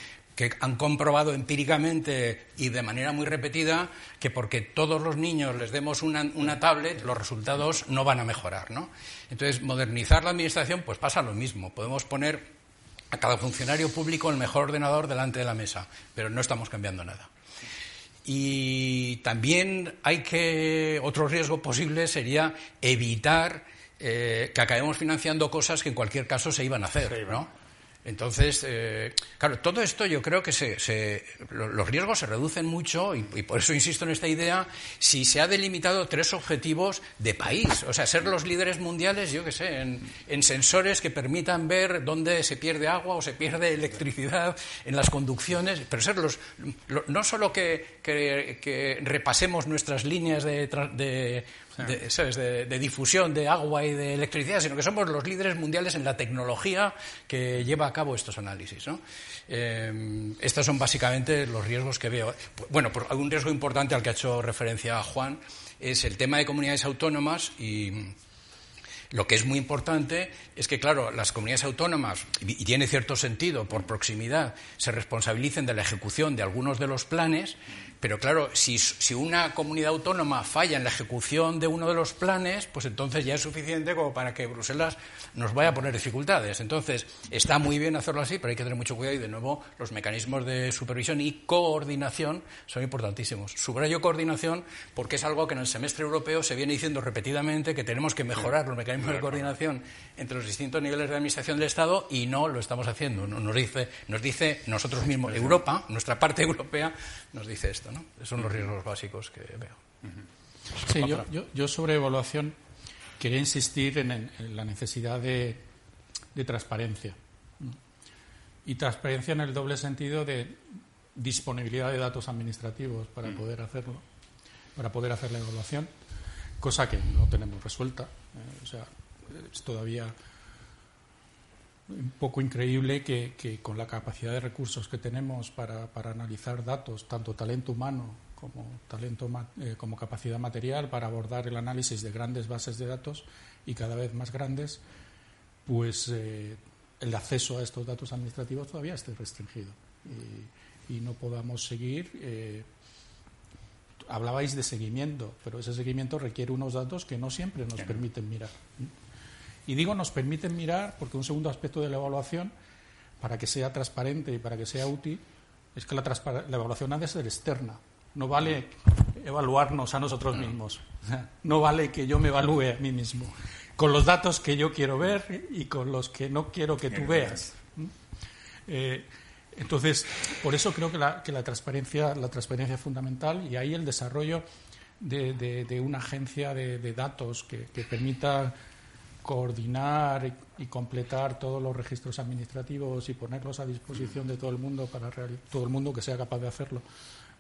D: han comprobado empíricamente y de manera muy repetida que porque todos los niños les demos una, tablet, los resultados no van a mejorar. ¿no? Entonces, modernizar la administración, pues pasa lo mismo. Podemos poner a cada funcionario público el mejor ordenador delante de la mesa, pero no estamos cambiando nada. Y también hay que, otro riesgo posible sería evitar eh, que acabemos financiando cosas que en cualquier caso se iban a hacer, ¿no? Entonces, eh, claro, todo esto yo creo que se, los riesgos se reducen mucho y, por eso insisto en esta idea, si se ha delimitado tres objetivos de país, o sea, ser los líderes mundiales, yo qué sé, en, sensores que permitan ver dónde se pierde agua o se pierde electricidad en las conducciones, pero ser los, no solo que, repasemos nuestras líneas de de, difusión de agua y de electricidad, sino que somos los líderes mundiales en la tecnología que lleva a cabo estos análisis. Eh, estos son básicamente los riesgos que veo. Bueno, por, un riesgo importante al que ha hecho referencia Juan es el tema de comunidades autónomas y lo que es muy importante es que, claro, las comunidades autónomas, y tiene cierto sentido por proximidad, se responsabilicen de la ejecución de algunos de los planes, pero claro, si, una comunidad autónoma falla en la ejecución de uno de los planes, pues entonces ya es suficiente como para que Bruselas nos vaya a poner dificultades. Entonces, está muy bien hacerlo así, pero hay que tener mucho cuidado y, de nuevo, los mecanismos de supervisión y coordinación son importantísimos. Subrayo coordinación porque es algo que en el semestre europeo se viene diciendo repetidamente que tenemos que mejorar los mecanismos de coordinación entre los distintos niveles de administración del Estado y no lo estamos haciendo. Nos dice, nos dice nosotros mismos, Europa, nuestra parte europea, nos dice esto. Esos son los riesgos básicos que veo.
C: Sí, yo, sobre evaluación quería insistir en, la necesidad de, transparencia. Y transparencia en el doble sentido de disponibilidad de datos administrativos para poder hacerlo, para poder hacer la evaluación, cosa que no tenemos resuelta. Eh, o sea, es todavía un poco increíble que, con la capacidad de recursos que tenemos para, analizar datos, tanto talento humano como, talento, eh, como capacidad material para abordar el análisis de grandes bases de datos y cada vez más grandes, pues eh, el acceso a estos datos administrativos todavía esté restringido y, no podamos seguir. Eh, hablabais de seguimiento, pero ese seguimiento requiere unos datos que no siempre nos permiten mirar. Y digo nos permiten mirar porque un segundo aspecto de la evaluación, para que sea transparente y para que sea útil, es que la, la evaluación ha de ser externa. No vale evaluarnos a nosotros mismos. No vale que yo me evalúe a mí mismo con los datos que yo quiero ver y con los que no quiero que tú veas. Eh, entonces, por eso creo que la, transparencia, la transparencia es fundamental y ahí el desarrollo de, una agencia de, datos que, permita coordinar y, completar todos los registros administrativos y ponerlos a disposición de todo el mundo para todo el mundo que sea capaz de hacerlo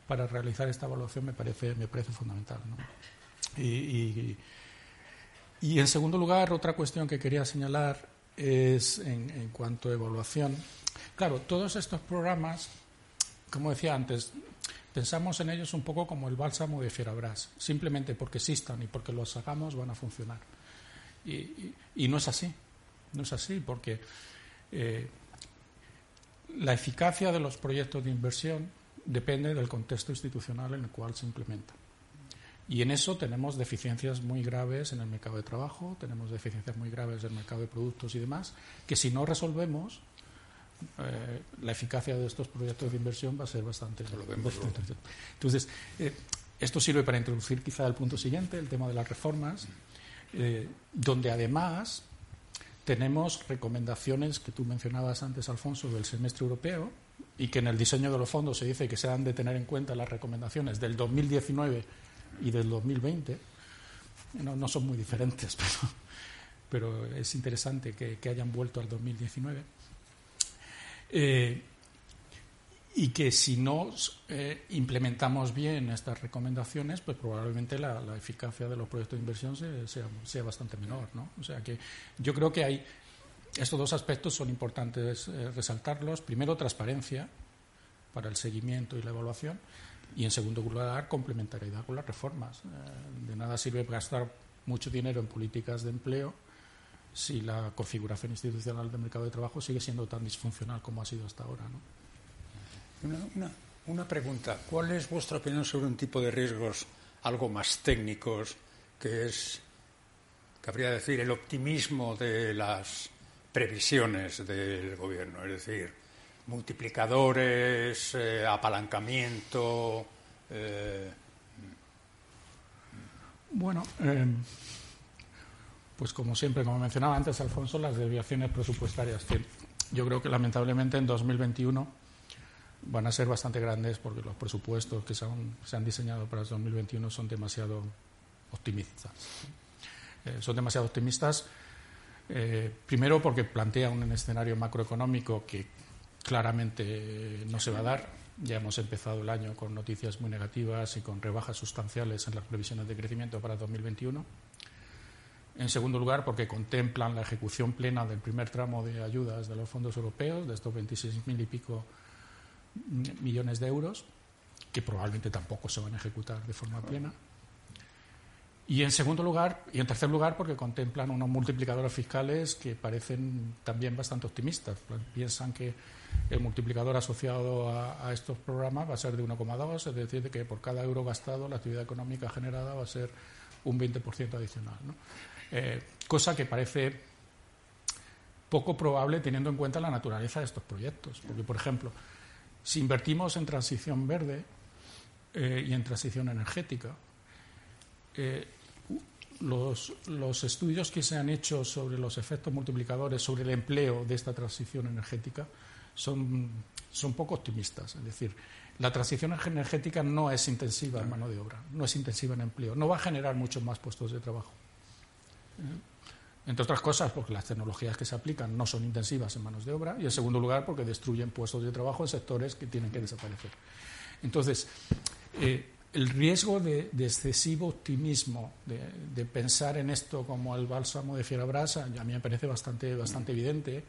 C: para realizar esta evaluación me parece me parece fundamental y, y, en segundo lugar otra cuestión que quería señalar es en, cuanto a evaluación. Claro todos estos programas como decía antes pensamos en ellos un poco como el bálsamo de Fierabras simplemente porque existan y porque los hagamos van a funcionar y, no es así, no es así, porque eh, la eficacia de los proyectos de inversión depende del contexto institucional en el cual se implementa. Y en eso tenemos deficiencias muy graves en el mercado de trabajo, tenemos deficiencias muy graves en el mercado de productos y demás, que si no resolvemos, eh, la eficacia de estos proyectos de inversión va a ser bastante. Entonces, eh, esto sirve para introducir quizá el punto siguiente, el tema de las reformas. Eh, donde además tenemos recomendaciones que tú mencionabas antes, Alfonso, del semestre europeo, y que en el diseño de los fondos se dice que se han de tener en cuenta las recomendaciones del 2019 y del 2020. No, no son muy diferentes, pero, pero es interesante que, hayan vuelto al 2019. Eh, y que si no eh, implementamos bien estas recomendaciones, pues probablemente la, eficacia de los proyectos de inversión sea, bastante menor. ¿no? O sea que yo creo que hay estos dos aspectos son importantes eh, resaltarlos. Primero, transparencia para el seguimiento y la evaluación. Y en segundo lugar, complementariedad con las reformas. Eh, de nada sirve gastar mucho dinero en políticas de empleo si la configuración institucional del mercado de trabajo sigue siendo tan disfuncional como ha sido hasta ahora. ¿no?
B: Una, pregunta. ¿Cuál es vuestra opinión sobre un tipo de riesgos algo más técnicos, que es, cabría decir, el optimismo de las previsiones del gobierno? Es decir, multiplicadores, eh, apalancamiento. Eh,
C: bueno, em, pues como siempre, como mencionaba antes Alfonso, las desviaciones presupuestarias. Yo creo que lamentablemente en 2021 van a ser bastante grandes porque los presupuestos que se han, diseñado para el 2021 son demasiado optimistas. Eh, son demasiado optimistas, eh, primero porque plantean un escenario macroeconómico que claramente no se va a dar. Ya hemos empezado el año con noticias muy negativas y con rebajas sustanciales en las previsiones de crecimiento para 2021. En segundo lugar, porque contemplan la ejecución plena del primer tramo de ayudas de los fondos europeos, de estos 26.000 y pico millones de euros, que probablemente tampoco se van a ejecutar de forma plena. Y en segundo lugar, y en tercer lugar, porque contemplan unos multiplicadores fiscales que parecen también bastante optimistas. Piensan que el multiplicador asociado a, estos programas va a ser de 1,2, es decir, que por cada euro gastado la actividad económica generada va a ser un 20% adicional. Eh, cosa que parece poco probable teniendo en cuenta la naturaleza de estos proyectos. Porque, por ejemplo, si invertimos en transición verde eh, y en transición energética, eh, los, estudios que se han hecho sobre los efectos multiplicadores, sobre el empleo de esta transición energética, son, son poco optimistas. Es decir, la transición energética no es intensiva en mano de obra, no es intensiva en empleo, no va a generar muchos más puestos de trabajo. Entre otras cosas, porque las tecnologías que se aplican no son intensivas en manos de obra y, en segundo lugar, porque destruyen puestos de trabajo en sectores que tienen que desaparecer. Entonces, eh, el riesgo de, excesivo optimismo, de, pensar en esto como el bálsamo de Fierabrasa, a mí me parece bastante, bastante evidente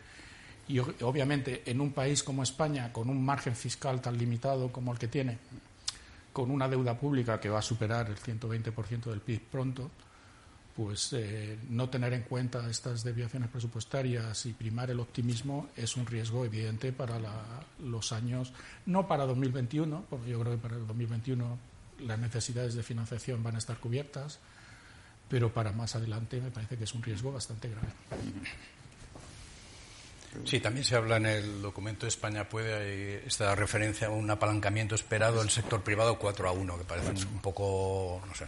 C: y obviamente en un país como España, con un margen fiscal tan limitado como el que tiene, con una deuda pública que va a superar el 120% del PIB pronto, pues eh, no tener en cuenta estas desviaciones presupuestarias y primar el optimismo es un riesgo evidente para los años, no para 2021, porque yo creo que para el 2021 las necesidades de financiación van a estar cubiertas, pero para más adelante me parece que es un riesgo bastante grave.
D: Sí, también se habla en el documento de España puede esta referencia a un apalancamiento esperado del sector privado 4 a 1, que parece un poco, no sé,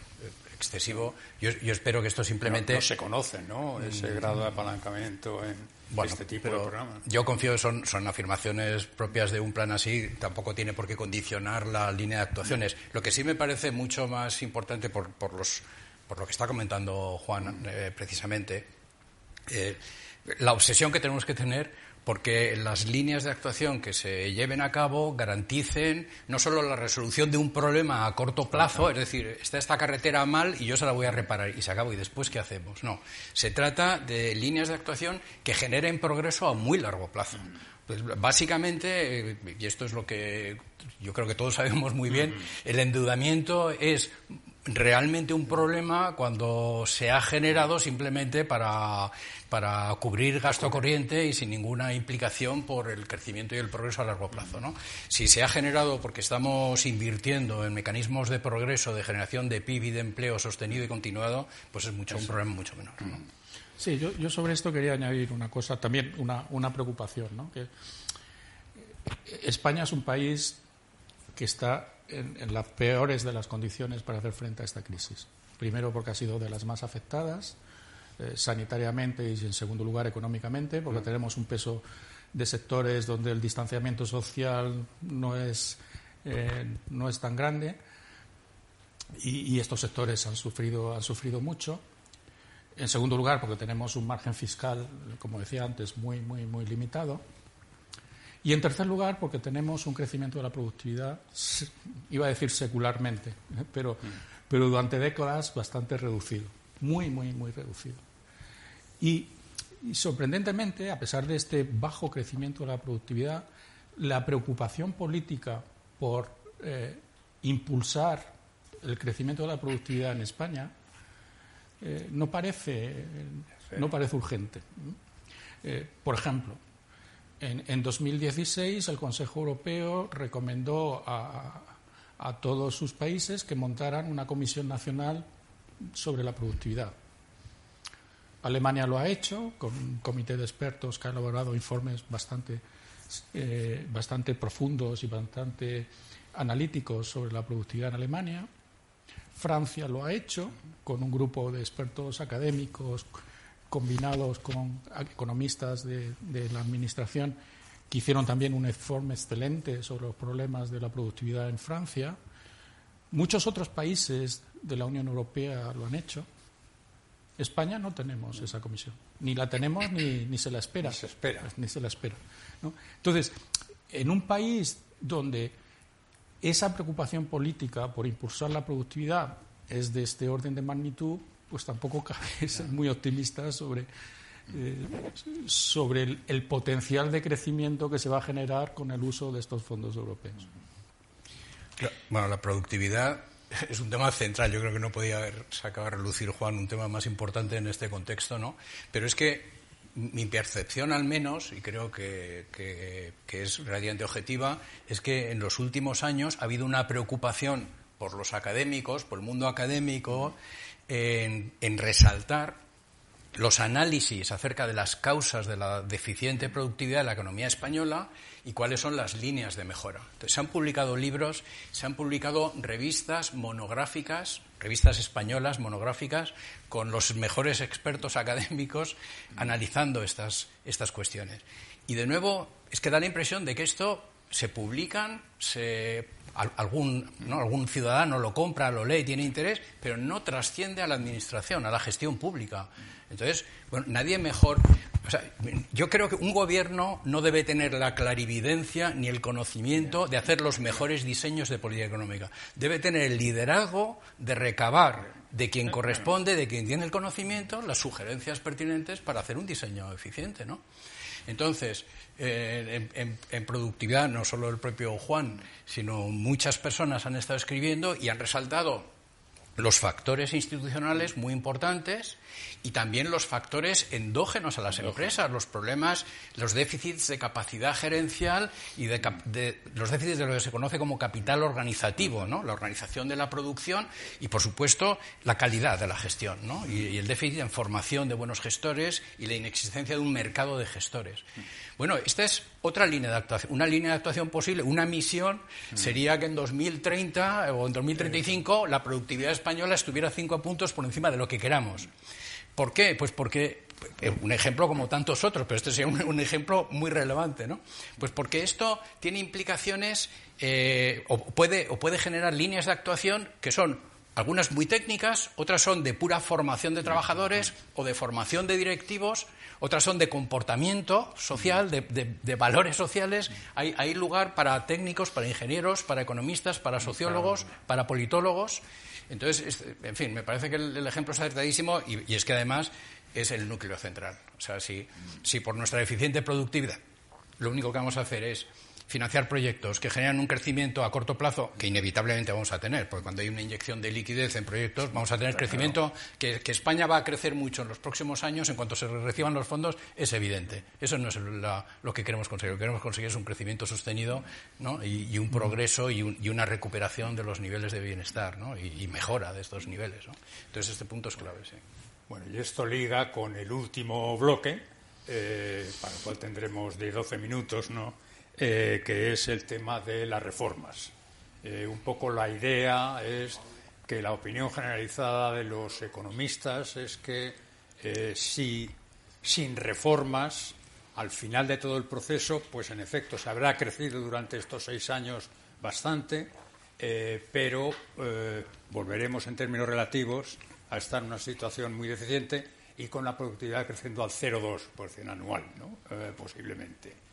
D: excesivo. Yo, espero que esto simplemente...
B: No, se conoce, ¿no? Ese mm. grado de apalancamiento en este tipo de programas.
D: Yo confío, son, son afirmaciones propias de un plan así, tampoco tiene por qué condicionar la línea de actuaciones. Lo que sí me parece mucho más importante por, por, los, por lo que está comentando Juan eh, precisamente, eh, la obsesión que tenemos que tener porque las líneas de actuación que se lleven a cabo garanticen no solo la resolución de un problema a corto plazo, es decir, está esta carretera mal y yo se la voy a reparar y se acabó y después qué hacemos. No, se trata de líneas de actuación que generen progreso a muy largo plazo. Pues básicamente, y esto es lo que yo creo que todos sabemos muy bien, el endeudamiento es realmente un problema cuando se ha generado simplemente para, para cubrir gasto corriente y sin ninguna implicación por el crecimiento y el progreso a largo plazo. ¿no? Si se ha generado porque estamos invirtiendo en mecanismos de progreso, de generación de PIB y de empleo sostenido y continuado, pues es mucho, un problema mucho menor.
C: Sí, yo, yo, sobre esto quería añadir una cosa, también una, una preocupación. ¿no? Que España es un país que está en, las peores de las condiciones para hacer frente a esta crisis. Primero porque ha sido de las más afectadas eh, sanitariamente y en segundo lugar económicamente, porque mm. tenemos un peso de sectores donde el distanciamiento social no es, eh, no es tan grande y, estos sectores han sufrido, han sufrido mucho. En segundo lugar, porque tenemos un margen fiscal, como decía antes, muy, muy, muy limitado. Y en tercer lugar, porque tenemos un crecimiento de la productividad, iba a decir secularmente, ¿eh? pero, pero durante décadas bastante reducido, muy, muy, muy reducido. Y, sorprendentemente, a pesar de este bajo crecimiento de la productividad, la preocupación política por eh, impulsar el crecimiento de la productividad en España eh, no, parece, no parece urgente. por ejemplo, en, 2016 el Consejo Europeo recomendó a, todos sus países que montaran una comisión nacional sobre la productividad. Alemania lo ha hecho con un comité de expertos que ha elaborado informes bastante, eh, bastante profundos y bastante analíticos sobre la productividad en Alemania. Francia lo ha hecho con un grupo de expertos académicos combinados con economistas de, la Administración que hicieron también un informe excelente sobre los problemas de la productividad en Francia. Muchos otros países de la Unión Europea lo han hecho. España no tenemos esa comisión. Ni la tenemos ni, se la espera.
B: Ni se espera.
C: Ni se la espera. Entonces, en un país donde esa preocupación política por impulsar la productividad es de este orden de magnitud, pues tampoco cabe ser muy optimista sobre, eh, sobre el, potencial de crecimiento que se va a generar con el uso de estos fondos europeos.
D: Bueno, la productividad es un tema central. Yo creo que no podía haber sacado a relucir, Juan, un tema más importante en este contexto, ¿no? Pero es que mi percepción al menos, y creo que, que, es relativamente objetiva, es que en los últimos años ha habido una preocupación por los académicos, por el mundo académico, en, resaltar los análisis acerca de las causas de la deficiente productividad de la economía española y cuáles son las líneas de mejora. se han publicado libros, se han publicado revistas monográficas, revistas españolas monográficas, con los mejores expertos académicos analizando estas, estas cuestiones. Y de nuevo, es que da la impresión de que esto se publican, se algún, algún ciudadano lo compra, lo lee, tiene interés, pero no trasciende a la administración, a la gestión pública. Entonces, bueno, nadie mejor. O sea, yo creo que un gobierno no debe tener la clarividencia ni el conocimiento de hacer los mejores diseños de política económica. Debe tener el liderazgo de recabar de quien corresponde, de quien tiene el conocimiento, las sugerencias pertinentes para hacer un diseño eficiente, ¿no? Entonces, eh, en, productividad, no solo el propio Juan, sino muchas personas han estado escribiendo y han resaltado los factores institucionales muy importantes y también los factores endógenos a las empresas, los problemas, los déficits de capacidad gerencial y de, los déficits de lo que se conoce como capital organizativo, ¿no? la organización de la producción y, por supuesto, la calidad de la gestión ¿no? y, el déficit en formación de buenos gestores y la inexistencia de un mercado de gestores. Bueno, esta es otra línea de actuación. Una línea de actuación posible, una misión, sería que en 2030 o en 2035 la productividad española estuviera cinco puntos por encima de lo que queramos. ¿Por qué? Pues porque eh, un ejemplo como tantos otros, pero este sería un, ejemplo muy relevante, ¿no? Pues porque esto tiene implicaciones eh, o, puede, o puede generar líneas de actuación que son algunas muy técnicas, otras son de pura formación de trabajadores o de formación de directivos, otras son de comportamiento social, de, valores sociales. Hay, hay, lugar para técnicos, para ingenieros, para economistas, para sociólogos, para politólogos. Entonces, en fin, me parece que el, ejemplo es acertadísimo y, es que además es el núcleo central. O sea, si, si por nuestra eficiente productividad lo único que vamos a hacer es financiar proyectos que generan un crecimiento a corto plazo, que inevitablemente vamos a tener, porque cuando hay una inyección de liquidez en proyectos, vamos a tener crecimiento, que, España va a crecer mucho en los próximos años en cuanto se reciban los fondos, es evidente. Eso no es lo que queremos conseguir. Lo que queremos conseguir es un crecimiento sostenido y, un progreso y, una recuperación de los niveles de bienestar y, mejora de estos niveles. Entonces, este punto es clave. Sí.
B: Bueno, y esto liga con el último bloque, eh, para el cual tendremos de 12 minutos, ¿no? Eh, que es el tema de las reformas. Eh, un poco la idea es que la opinión generalizada de los economistas es que eh, si sin reformas, al final de todo el proceso, pues en efecto se habrá crecido durante estos seis años bastante, pero volveremos en términos relativos a estar en una situación muy deficiente y con la productividad creciendo al 0,2% anual, ¿no? posiblemente.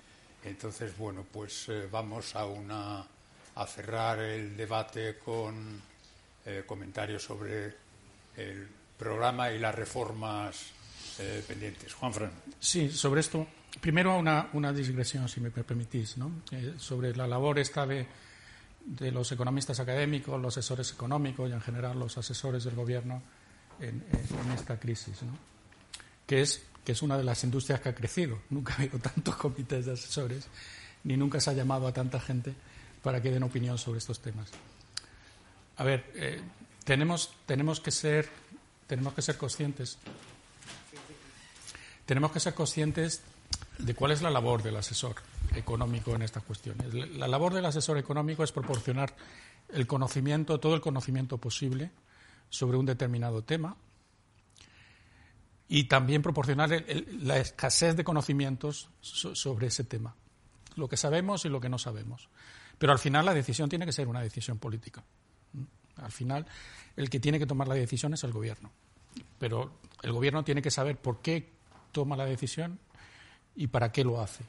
B: Entonces, bueno, pues eh, vamos a, una, a cerrar el debate con eh, comentarios sobre el programa y las reformas eh, pendientes. Juan Fran.
C: Sí, sobre esto. Primero una, una digresión, si me permitís, ¿no? sobre la labor esta de, los economistas académicos, los asesores económicos y en general los asesores del gobierno en, en esta crisis, ¿no? que es que es una de las industrias que ha crecido. Nunca ha habido tantos comités de asesores, ni nunca se ha llamado a tanta gente para que den opinión sobre estos temas. A ver, eh, tenemos, tenemos, que ser, tenemos que ser conscientes. Tenemos que ser conscientes de cuál es la labor del asesor económico en estas cuestiones. La labor del asesor económico es proporcionar el conocimiento, todo el conocimiento posible sobre un determinado tema, y también proporcionar la escasez de conocimientos sobre ese tema, lo que sabemos y lo que no sabemos. Pero al final la decisión tiene que ser una decisión política. Al final el que tiene que tomar la decisión es el gobierno. Pero el gobierno tiene que saber por qué toma la decisión y para qué lo hace.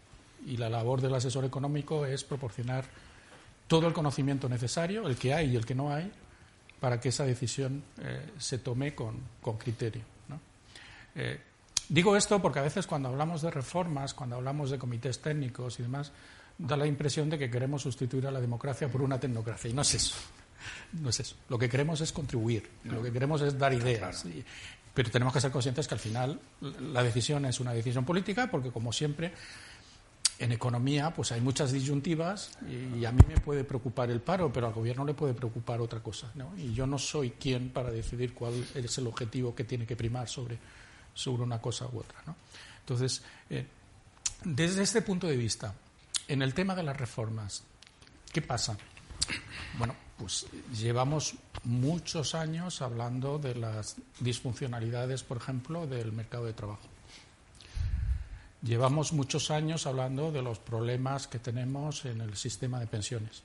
C: Y la labor del asesor económico es proporcionar todo el conocimiento necesario, el que hay y el que no hay, para que esa decisión eh, se tome con criterio. Eh, digo esto porque a veces cuando hablamos de reformas, cuando hablamos de comités técnicos y demás, da la impresión de que queremos sustituir a la democracia por una tecnocracia. Y no es eso. No es eso. Lo que queremos es contribuir. Lo que queremos es dar ideas. pero tenemos que ser conscientes que al final la decisión es una decisión política porque, como siempre, en economía pues hay muchas disyuntivas y, a mí me puede preocupar el paro, pero al gobierno le puede preocupar otra cosa. Y yo no soy quien para decidir cuál es el objetivo que tiene que primar sobre sobre una cosa u otra. ¿no? Entonces, eh, desde este punto de vista, en el tema de las reformas, ¿qué pasa? Bueno, pues llevamos muchos años hablando de las disfuncionalidades, por ejemplo, del mercado de trabajo. Llevamos muchos años hablando de los problemas que tenemos en el sistema de pensiones.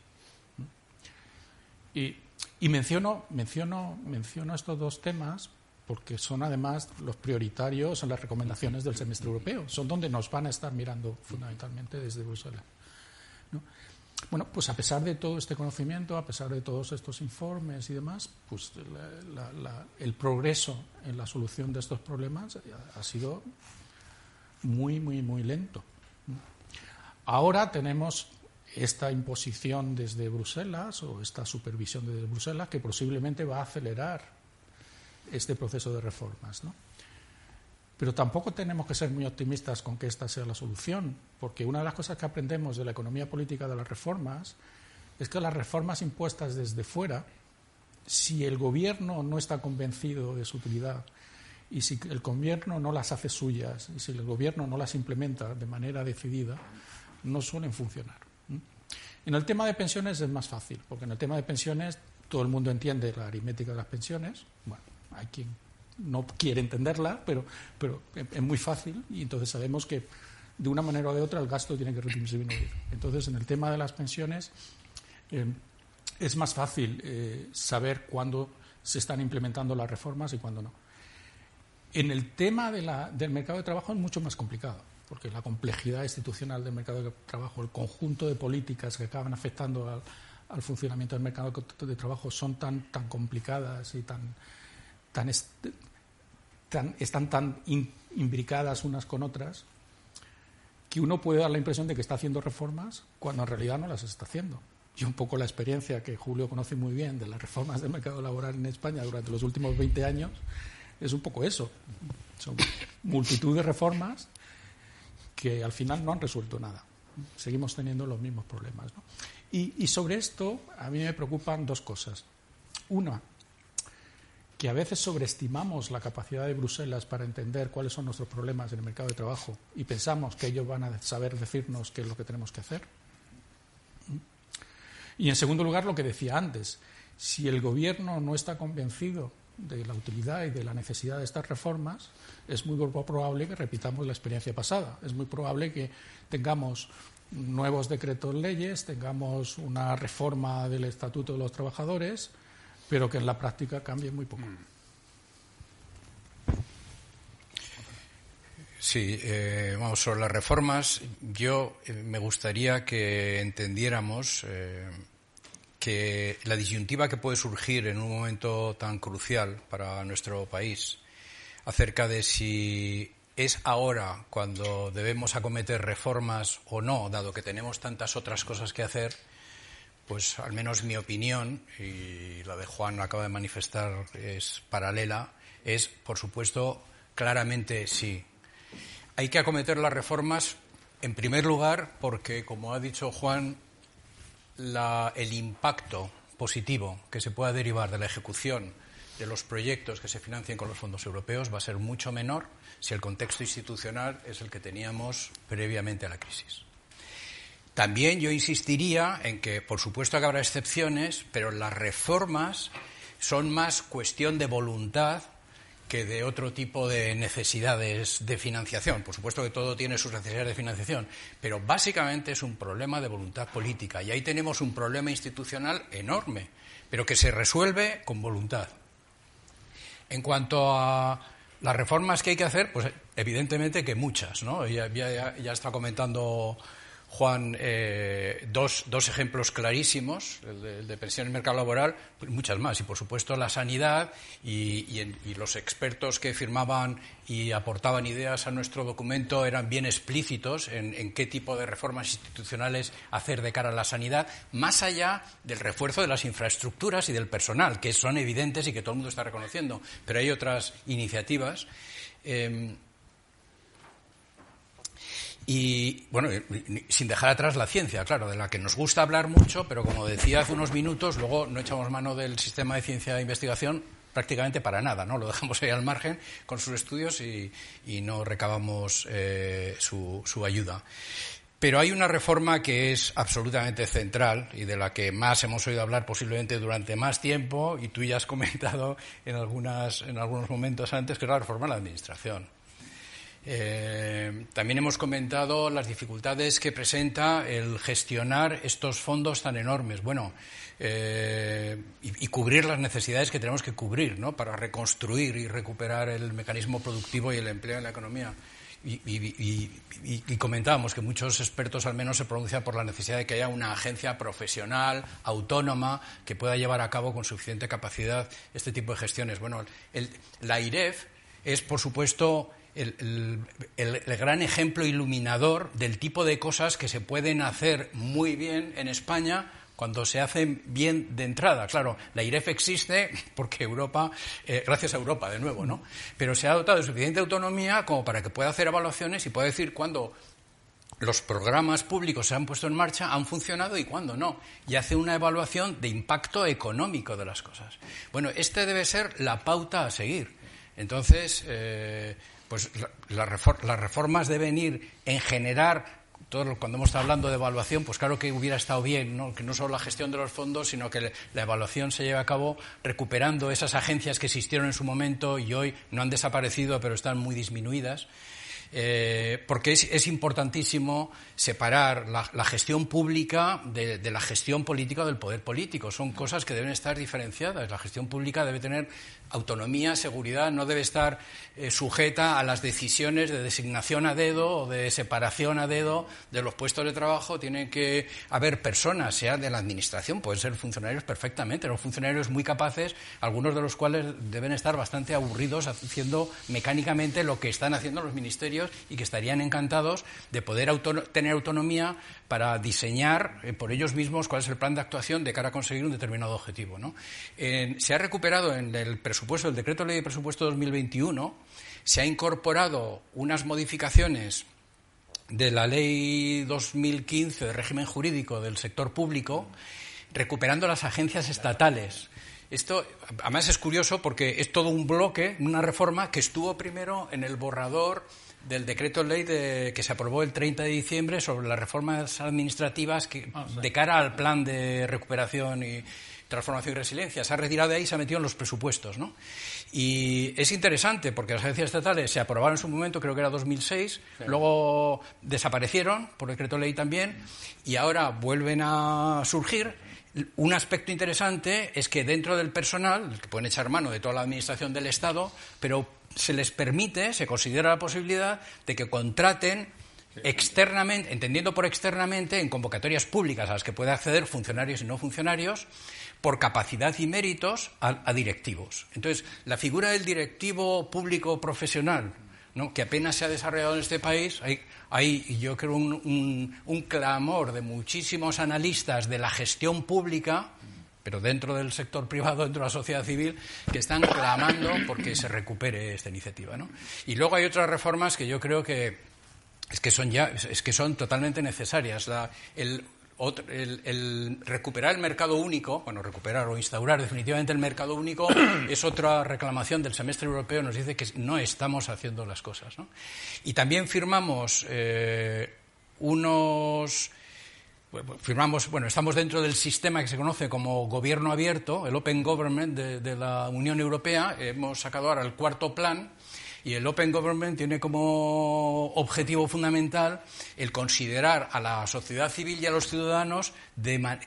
C: Y, y menciono, menciono, menciono estos dos temas porque son además los prioritarios en las recomendaciones del semestre europeo. Son donde nos van a estar mirando fundamentalmente desde Bruselas. Bueno, pues a pesar de todo este conocimiento, a pesar de todos estos informes y demás, pues el progreso en la solución de estos problemas ha sido muy, muy, muy lento. Ahora tenemos esta imposición desde Bruselas o esta supervisión desde Bruselas que posiblemente va a acelerar este proceso de reformas. ¿no? Pero tampoco tenemos que ser muy optimistas con que esta sea la solución, porque una de las cosas que aprendemos de la economía política de las reformas es que las reformas impuestas desde fuera, si el gobierno no está convencido de su utilidad y si el gobierno no las hace suyas y si el gobierno no las implementa de manera decidida, no suelen funcionar. En el tema de pensiones es más fácil, porque en el tema de pensiones todo el mundo entiende la aritmética de las pensiones. Bueno, hay quien no quiere entenderla, pero, pero es muy fácil y entonces sabemos que de una manera o de otra el gasto tiene que disminuir. Entonces, en el tema de las pensiones eh, es más fácil eh, saber cuándo se están implementando las reformas y cuándo no. En el tema del mercado de trabajo es mucho más complicado, porque la complejidad institucional del mercado de trabajo, el conjunto de políticas que acaban afectando al, funcionamiento del mercado de trabajo son tan, tan complicadas y tan, tan, están tan imbricadas unas con otras que uno puede dar la impresión de que está haciendo reformas cuando en realidad no las está haciendo. Y un poco la experiencia que Julio conoce muy bien de las reformas del mercado laboral en España durante los últimos 20 años es un poco eso. Son multitud de reformas que al final no han resuelto nada. Seguimos teniendo los mismos problemas. Y, y, sobre esto a mí me preocupan dos cosas. Una, que a veces sobreestimamos la capacidad de Bruselas para entender cuáles son nuestros problemas en el mercado de trabajo y pensamos que ellos van a saber decirnos qué es lo que tenemos que hacer. Y en segundo lugar, lo que decía antes, si el Gobierno no está convencido de la utilidad y de la necesidad de estas reformas, es muy probable que repitamos la experiencia pasada. Es muy probable que tengamos nuevos decretos leyes, tengamos una reforma del Estatuto de los Trabajadores, pero que en la práctica cambie muy poco.
D: Sí, eh, vamos, sobre las reformas, yo eh, me gustaría que entendiéramos eh, que la disyuntiva que puede surgir en un momento tan crucial para nuestro país acerca de si es ahora cuando debemos acometer reformas o no, dado que tenemos tantas otras cosas que hacer, pues al menos mi opinión, y la de Juan acaba de manifestar, es paralela, es, por supuesto, claramente sí. Hay que acometer las reformas, en primer lugar, porque, como ha dicho Juan, el impacto positivo que se pueda derivar de la ejecución de los proyectos que se financien con los fondos europeos va a ser mucho menor si el contexto institucional es el que teníamos previamente a la crisis. También yo insistiría en que, por supuesto que habrá excepciones, pero las reformas son más cuestión de voluntad que de otro tipo de necesidades de financiación. Por supuesto que todo tiene sus necesidades de financiación, pero básicamente es un problema de voluntad política. Y ahí tenemos un problema institucional enorme, pero que se resuelve con voluntad. En cuanto a las reformas que hay que hacer, pues evidentemente que muchas, ¿no? Ya, ya está comentando Juan, eh, dos, dos, ejemplos clarísimos, el de, pensión y mercado laboral, pues muchas más, y por supuesto la sanidad y, los expertos que firmaban y aportaban ideas a nuestro documento eran bien explícitos en, qué tipo de reformas institucionales hacer de cara a la sanidad, más allá del refuerzo de las infraestructuras y del personal, que son evidentes y que todo el mundo está reconociendo. Pero hay otras iniciativas. Eh, y bueno, sin dejar atrás la ciencia, claro, de la que nos gusta hablar mucho, pero como decía hace unos minutos, luego no echamos mano del sistema de ciencia de investigación prácticamente para nada, ¿no? Lo dejamos ahí al margen con sus estudios y, no recabamos eh, su, su ayuda. Pero hay una reforma que es absolutamente central y de la que más hemos oído hablar posiblemente durante más tiempo, y tú ya has comentado en, algunas, en algunos momentos antes, que es la reforma de la Administración. Eh, también hemos comentado las dificultades que presenta el gestionar estos fondos tan enormes. Bueno, eh, y, cubrir las necesidades que tenemos que cubrir, ¿no? Para reconstruir y recuperar el mecanismo productivo y el empleo en la economía. Y, y, comentábamos que muchos expertos al menos se pronuncian por la necesidad de que haya una agencia profesional, autónoma, que pueda llevar a cabo con suficiente capacidad este tipo de gestiones. Bueno, el, la IREF es, por supuesto, el, gran ejemplo iluminador del tipo de cosas que se pueden hacer muy bien en España cuando se hacen bien de entrada. Claro, la IREF existe porque Europa, eh, gracias a Europa de nuevo, ¿no? Pero se ha dotado de suficiente autonomía como para que pueda hacer evaluaciones y pueda decir cuándo los programas públicos se han puesto en marcha, han funcionado y cuándo no. Y hace una evaluación de impacto económico de las cosas. Bueno, esta debe ser la pauta a seguir. Entonces, eh, pues las reformas deben ir en generar todo, cuando hemos estado hablando de evaluación, pues claro que hubiera estado bien, que no solo la gestión de los fondos, sino que la evaluación se lleve a cabo recuperando esas agencias que existieron en su momento y hoy no han desaparecido, pero están muy disminuidas. Eh, porque es, importantísimo separar la, gestión pública de, de, la gestión política o del poder político. Son cosas que deben estar diferenciadas. La gestión pública debe tener autonomía, seguridad, no debe estar eh, sujeta a las decisiones de designación a dedo o de separación a dedo de los puestos de trabajo. Tiene que haber personas, sea de la administración, pueden ser funcionarios perfectamente, los funcionarios muy capaces, algunos de los cuales deben estar bastante aburridos haciendo mecánicamente lo que están haciendo los ministerios y que estarían encantados de poder tener autonomía para diseñar eh, por ellos mismos cuál es el plan de actuación de cara a conseguir un determinado objetivo. se ha recuperado en el presupuesto, el decreto ley de presupuesto 2021, se ha incorporado unas modificaciones de la ley 2015 de régimen jurídico del sector público, recuperando las agencias estatales. Esto, además, es curioso porque es todo un bloque, una reforma que estuvo primero en el borrador del decreto ley que se aprobó el 30 de diciembre sobre las reformas administrativas que, ah, de cara al plan de recuperación y transformación y resiliencia. Se ha retirado de ahí y se ha metido en los presupuestos. ¿no? Y es interesante porque las agencias estatales se aprobaron en su momento, creo que era 2006, luego desaparecieron por decreto ley también y ahora vuelven a surgir. Un aspecto interesante es que dentro del personal, que pueden echar mano de toda la administración del Estado, pero se les permite, se considera la posibilidad de que contraten externamente, entendiendo por externamente, en convocatorias públicas a las que pueden acceder funcionarios y no funcionarios, por capacidad y méritos a, directivos. Entonces, la figura del directivo público profesional, ¿no? que apenas se ha desarrollado en este país, hay, hay yo creo, un clamor de muchísimos analistas de la gestión pública pero dentro del sector privado, dentro de la sociedad civil, que están clamando porque se recupere esta iniciativa. ¿no? Y luego hay otras reformas que yo creo que es que son ya es que son totalmente necesarias. el, recuperar el mercado único, bueno, recuperar o instaurar definitivamente el mercado único es otra reclamación del semestre europeo. Nos dice que no estamos haciendo las cosas. ¿no? Y también firmamos eh, unos firmamos, bueno, estamos dentro del sistema que se conoce como gobierno abierto, el Open Government de, la Unión Europea. Hemos sacado ahora el cuarto plan y el Open Government tiene como objetivo fundamental el considerar a la sociedad civil y a los ciudadanos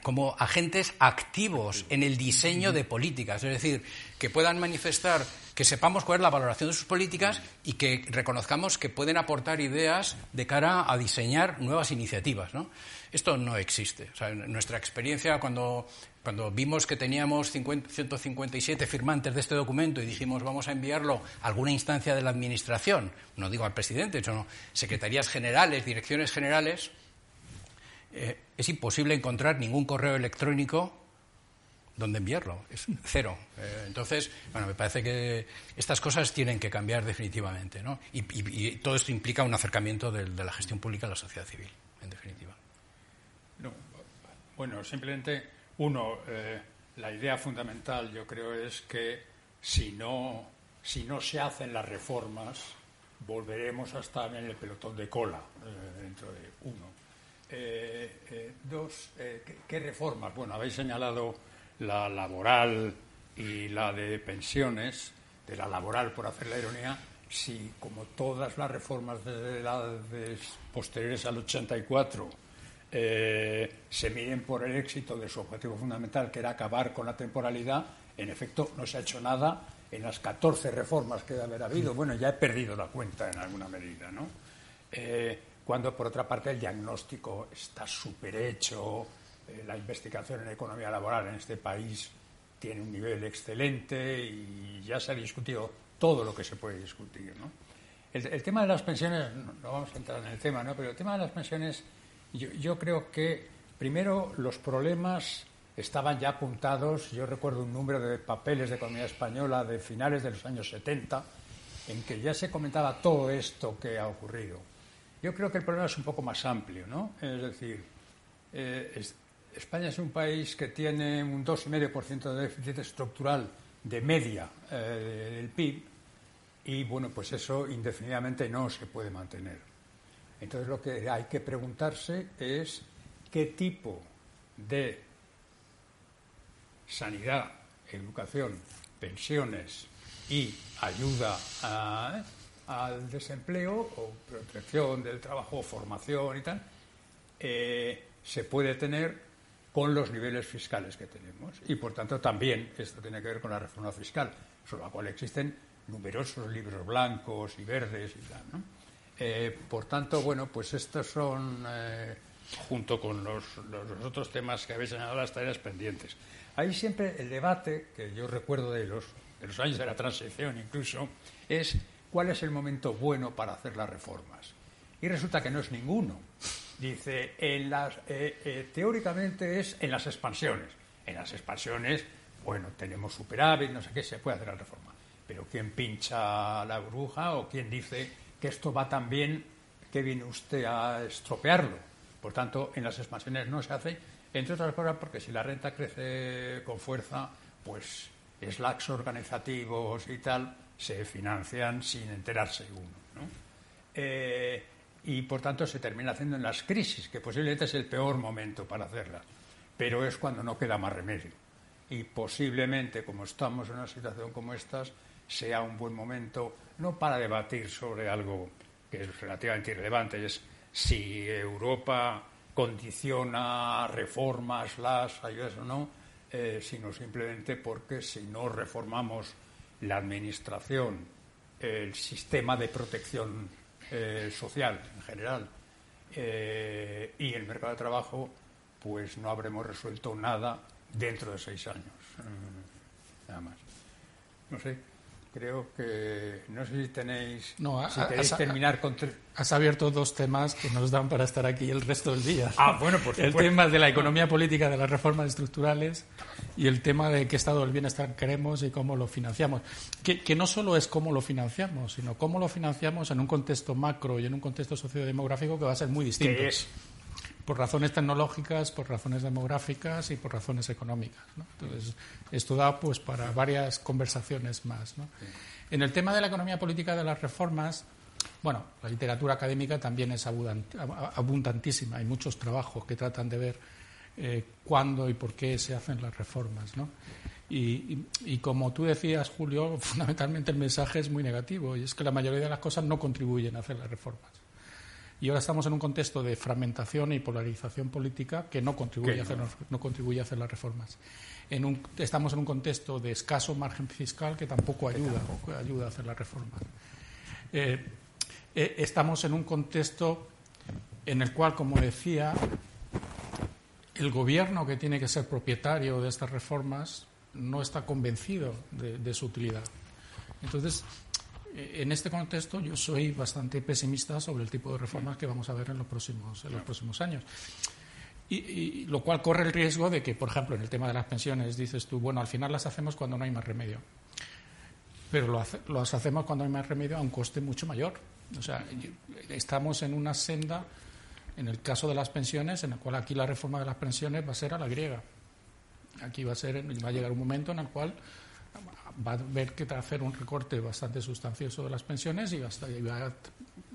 D: como agentes activos en el diseño de políticas, es decir, que puedan manifestar, que sepamos cuál es la valoración de sus políticas y que reconozcamos que pueden aportar ideas de cara a diseñar nuevas iniciativas. ¿no? Esto no existe. en nuestra experiencia, cuando, cuando vimos que teníamos 157 firmantes de este documento y dijimos vamos a enviarlo a alguna instancia de la Administración, no digo al presidente, sino secretarías generales, direcciones generales, eh, es imposible encontrar ningún correo electrónico donde enviarlo. Es cero. Eh, entonces, bueno, me parece que estas cosas tienen que cambiar definitivamente, ¿no? Y, todo esto implica un acercamiento de, la gestión pública a la sociedad civil, en definitiva.
B: Bueno, simplemente, uno, eh, la idea fundamental, yo creo, es que si no, si no se hacen las reformas, volveremos a estar en el pelotón de cola eh, dentro de uno. dos, ¿qué reformas? Bueno, habéis señalado la laboral y la de pensiones, de la laboral por hacer la ironía, si como todas las reformas de edades posteriores al 84 eh, se miren por el éxito de su objetivo fundamental, que era acabar con la temporalidad, en efecto no se ha hecho nada en las 14 reformas que debe haber habido. Bueno, ya he perdido la cuenta en alguna medida, ¿no? Eh, cuando, por otra parte, el diagnóstico está súper hecho, eh, la investigación en economía laboral en este país tiene un nivel excelente y ya se ha discutido todo lo que se puede discutir. el, tema de las pensiones, no, vamos a entrar en el tema, ¿no? Pero el tema de las pensiones, yo, creo que primero los problemas estaban ya apuntados. Yo recuerdo un número de papeles de economía española de finales de los años 70 en que ya se comentaba todo esto que ha ocurrido. Yo creo que el problema es un poco más amplio, ¿no? Es decir, eh, España es un país que tiene un 2,5% de déficit estructural de media eh, del PIB y, bueno, pues eso indefinidamente no se puede mantener. Entonces lo que hay que preguntarse es qué tipo de sanidad, educación, pensiones y ayuda al desempleo o protección del trabajo, formación y tal, eh, se puede tener con los niveles fiscales que tenemos. Y por tanto también esto tiene que ver con la reforma fiscal, sobre la cual existen numerosos libros blancos y verdes y tal. Eh, por tanto, bueno, pues estos son, eh, junto con los, otros temas que habéis señalado, las tareas pendientes. Ahí siempre el debate, que yo recuerdo de los, años de la transición incluso, es cuál es el momento bueno para hacer las reformas. Y resulta que no es ninguno. Dice, eh, teóricamente es en las expansiones. En las expansiones, bueno, tenemos superávit, no sé qué, se puede hacer la reforma. Pero ¿quién pincha la bruja o quién dice que esto va tan bien que viene usted a estropearlo? Por tanto, en las expansiones no se hace entre otras cosas porque si la renta crece con fuerza, pues slacks organizativos y tal se financian sin enterarse uno. ¿no? Eh, y por tanto se termina haciendo en las crisis, que posiblemente es el peor momento para hacerlas, pero es cuando no queda más remedio. Y posiblemente, como estamos en una situación como esta, sea un buen momento no para debatir sobre algo que es relativamente irrelevante, es si Europa condiciona reformas, las ayudas o no, eh, sino simplemente porque si no reformamos la administración, el sistema de protección eh, social en general eh, y el mercado de trabajo, pues no habremos resuelto nada dentro de seis años. nada más. No sé, creo que no sé si tenéis no, si queréis terminar con
C: has abierto dos temas que nos dan para estar aquí el resto del día.
B: Ah bueno por
C: el tema de la economía política de las reformas estructurales y el tema de qué estado del bienestar queremos y cómo lo financiamos. Que, que no solo es cómo lo financiamos sino cómo lo financiamos en un contexto macro y en un contexto sociodemográfico que va a ser muy distinto por razones tecnológicas, por razones demográficas y por razones económicas. Entonces, esto da pues para varias conversaciones más. En el tema de la economía política de las reformas, bueno, la literatura académica también es abundantísima. Hay muchos trabajos que tratan de ver eh, cuándo y por qué se hacen las reformas. y, como tú decías, Julio, fundamentalmente el mensaje es muy negativo y es que la mayoría de las cosas no contribuyen a hacer las reformas. Y ahora estamos en un contexto de fragmentación y polarización política que no contribuye, a, hacer, no contribuye a hacer las reformas. En un, estamos en un contexto de escaso margen fiscal que tampoco ayuda, ayuda a hacer las reformas. Eh, eh, estamos en un contexto en el cual, como decía, el gobierno que tiene que ser propietario de estas reformas no está convencido de, de su utilidad. Entonces, en este contexto yo soy bastante pesimista sobre el tipo de reformas que vamos a ver en los próximos, en los próximos años. Y, lo cual corre el riesgo de que, por ejemplo, en el tema de las pensiones dices tú, bueno, al final las hacemos cuando no hay más remedio. Pero lo las hacemos cuando hay más remedio a un coste mucho mayor. O sea, estamos en una senda, en el caso de las pensiones, en el cual aquí la reforma de las pensiones va a ser a la griega. Aquí va a, ser, va a llegar un momento en el cual va a haber que hacer un recorte bastante sustancioso de las pensiones y,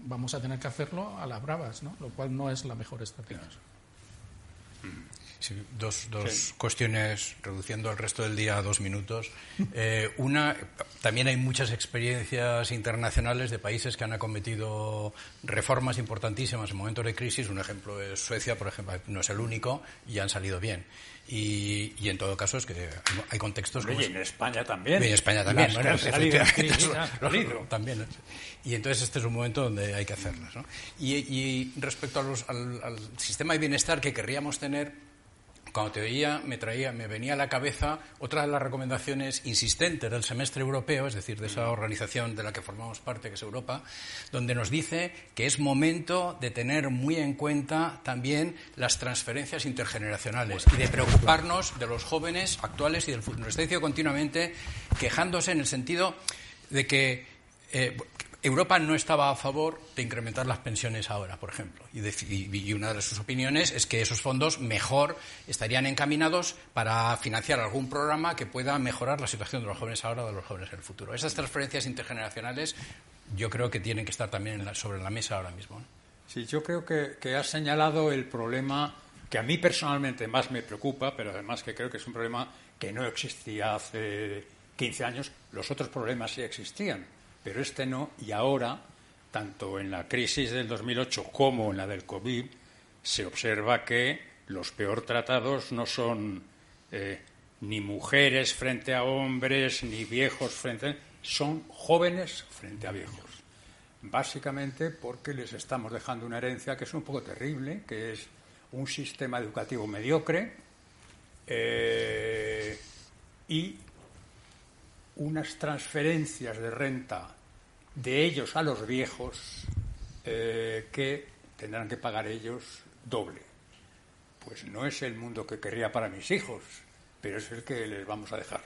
C: vamos a tener que hacerlo a las bravas, ¿no? lo cual no es la mejor estrategia.
D: dos, dos cuestiones, reduciendo el resto del día a dos minutos. Eh, una, también hay muchas experiencias internacionales de países que han acometido reformas importantísimas en momentos de crisis. Un ejemplo es Suecia, por ejemplo, no es el único, y han salido bien. Y, en todo caso es que hay contextos
B: y en España también.
D: Y en España también también y entonces este es un momento donde hay que hacerlas ¿no? y, respecto al, sistema de bienestar que querríamos tener cuando te oía me traía, me venía a la cabeza otra de las recomendaciones insistentes del semestre europeo, es decir, de esa organización de la que formamos parte, que es Europa, donde nos dice que es momento de tener muy en cuenta también las transferencias intergeneracionales y de preocuparnos de los jóvenes actuales y del futuro. Nos está continuamente quejándose en el sentido de que eh, Europa no estaba a favor de incrementar las pensiones ahora, por ejemplo. Y, una de sus opiniones es que esos fondos mejor estarían encaminados para financiar algún programa que pueda mejorar la situación de los jóvenes ahora o de los jóvenes en el futuro. Esas transferencias intergeneracionales yo creo que tienen que estar también sobre la mesa ahora mismo.
B: Sí, yo creo que, que has señalado el problema que a mí personalmente más me preocupa, pero además que creo que es un problema que no existía hace 15 años. Los otros problemas sí existían pero este no, y ahora, tanto en la crisis del 2008 como en la del COVID, se observa que los peor tratados no son eh, ni mujeres frente a hombres, ni viejos frente a... son jóvenes frente a viejos. Básicamente porque les estamos dejando una herencia que es un poco terrible, que es un sistema educativo mediocre eh, y unas transferencias de renta de ellos a los viejos eh, que tendrán que pagar ellos doble. Pues no es el mundo que querría para mis hijos, pero es el que les vamos a dejar.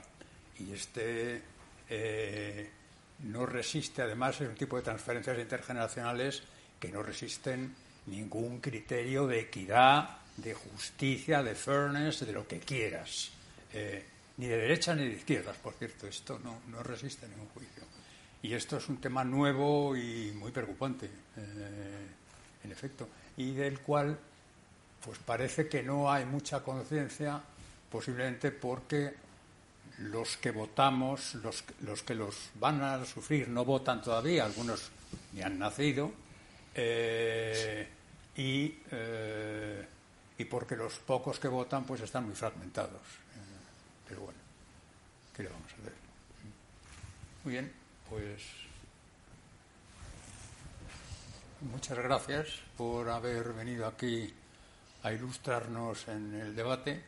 B: Y este eh, no resiste, además, es un tipo de transferencias intergeneracionales que no resisten ningún criterio de equidad, de justicia, de fairness, de lo que quieras. Eh, ni de derecha ni de izquierdas, por cierto, esto no, no resiste ningún juicio. Y esto es un tema nuevo y muy preocupante, eh, en efecto, y del cual pues parece que no hay mucha conciencia, posiblemente porque los que votamos, los, los, que los van a sufrir no votan todavía, algunos ni han nacido, eh, y, eh, y porque los pocos que votan pues están muy fragmentados. Pero bueno, ¿qué le vamos a hacer? Muy bien, pues muchas gracias por haber venido aquí a ilustrarnos en el debate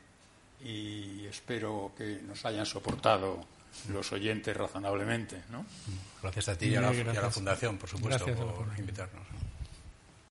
B: y espero que nos hayan soportado los oyentes razonablemente. ¿no?
D: Gracias a ti y a la, Fundación, por supuesto, por invitarnos.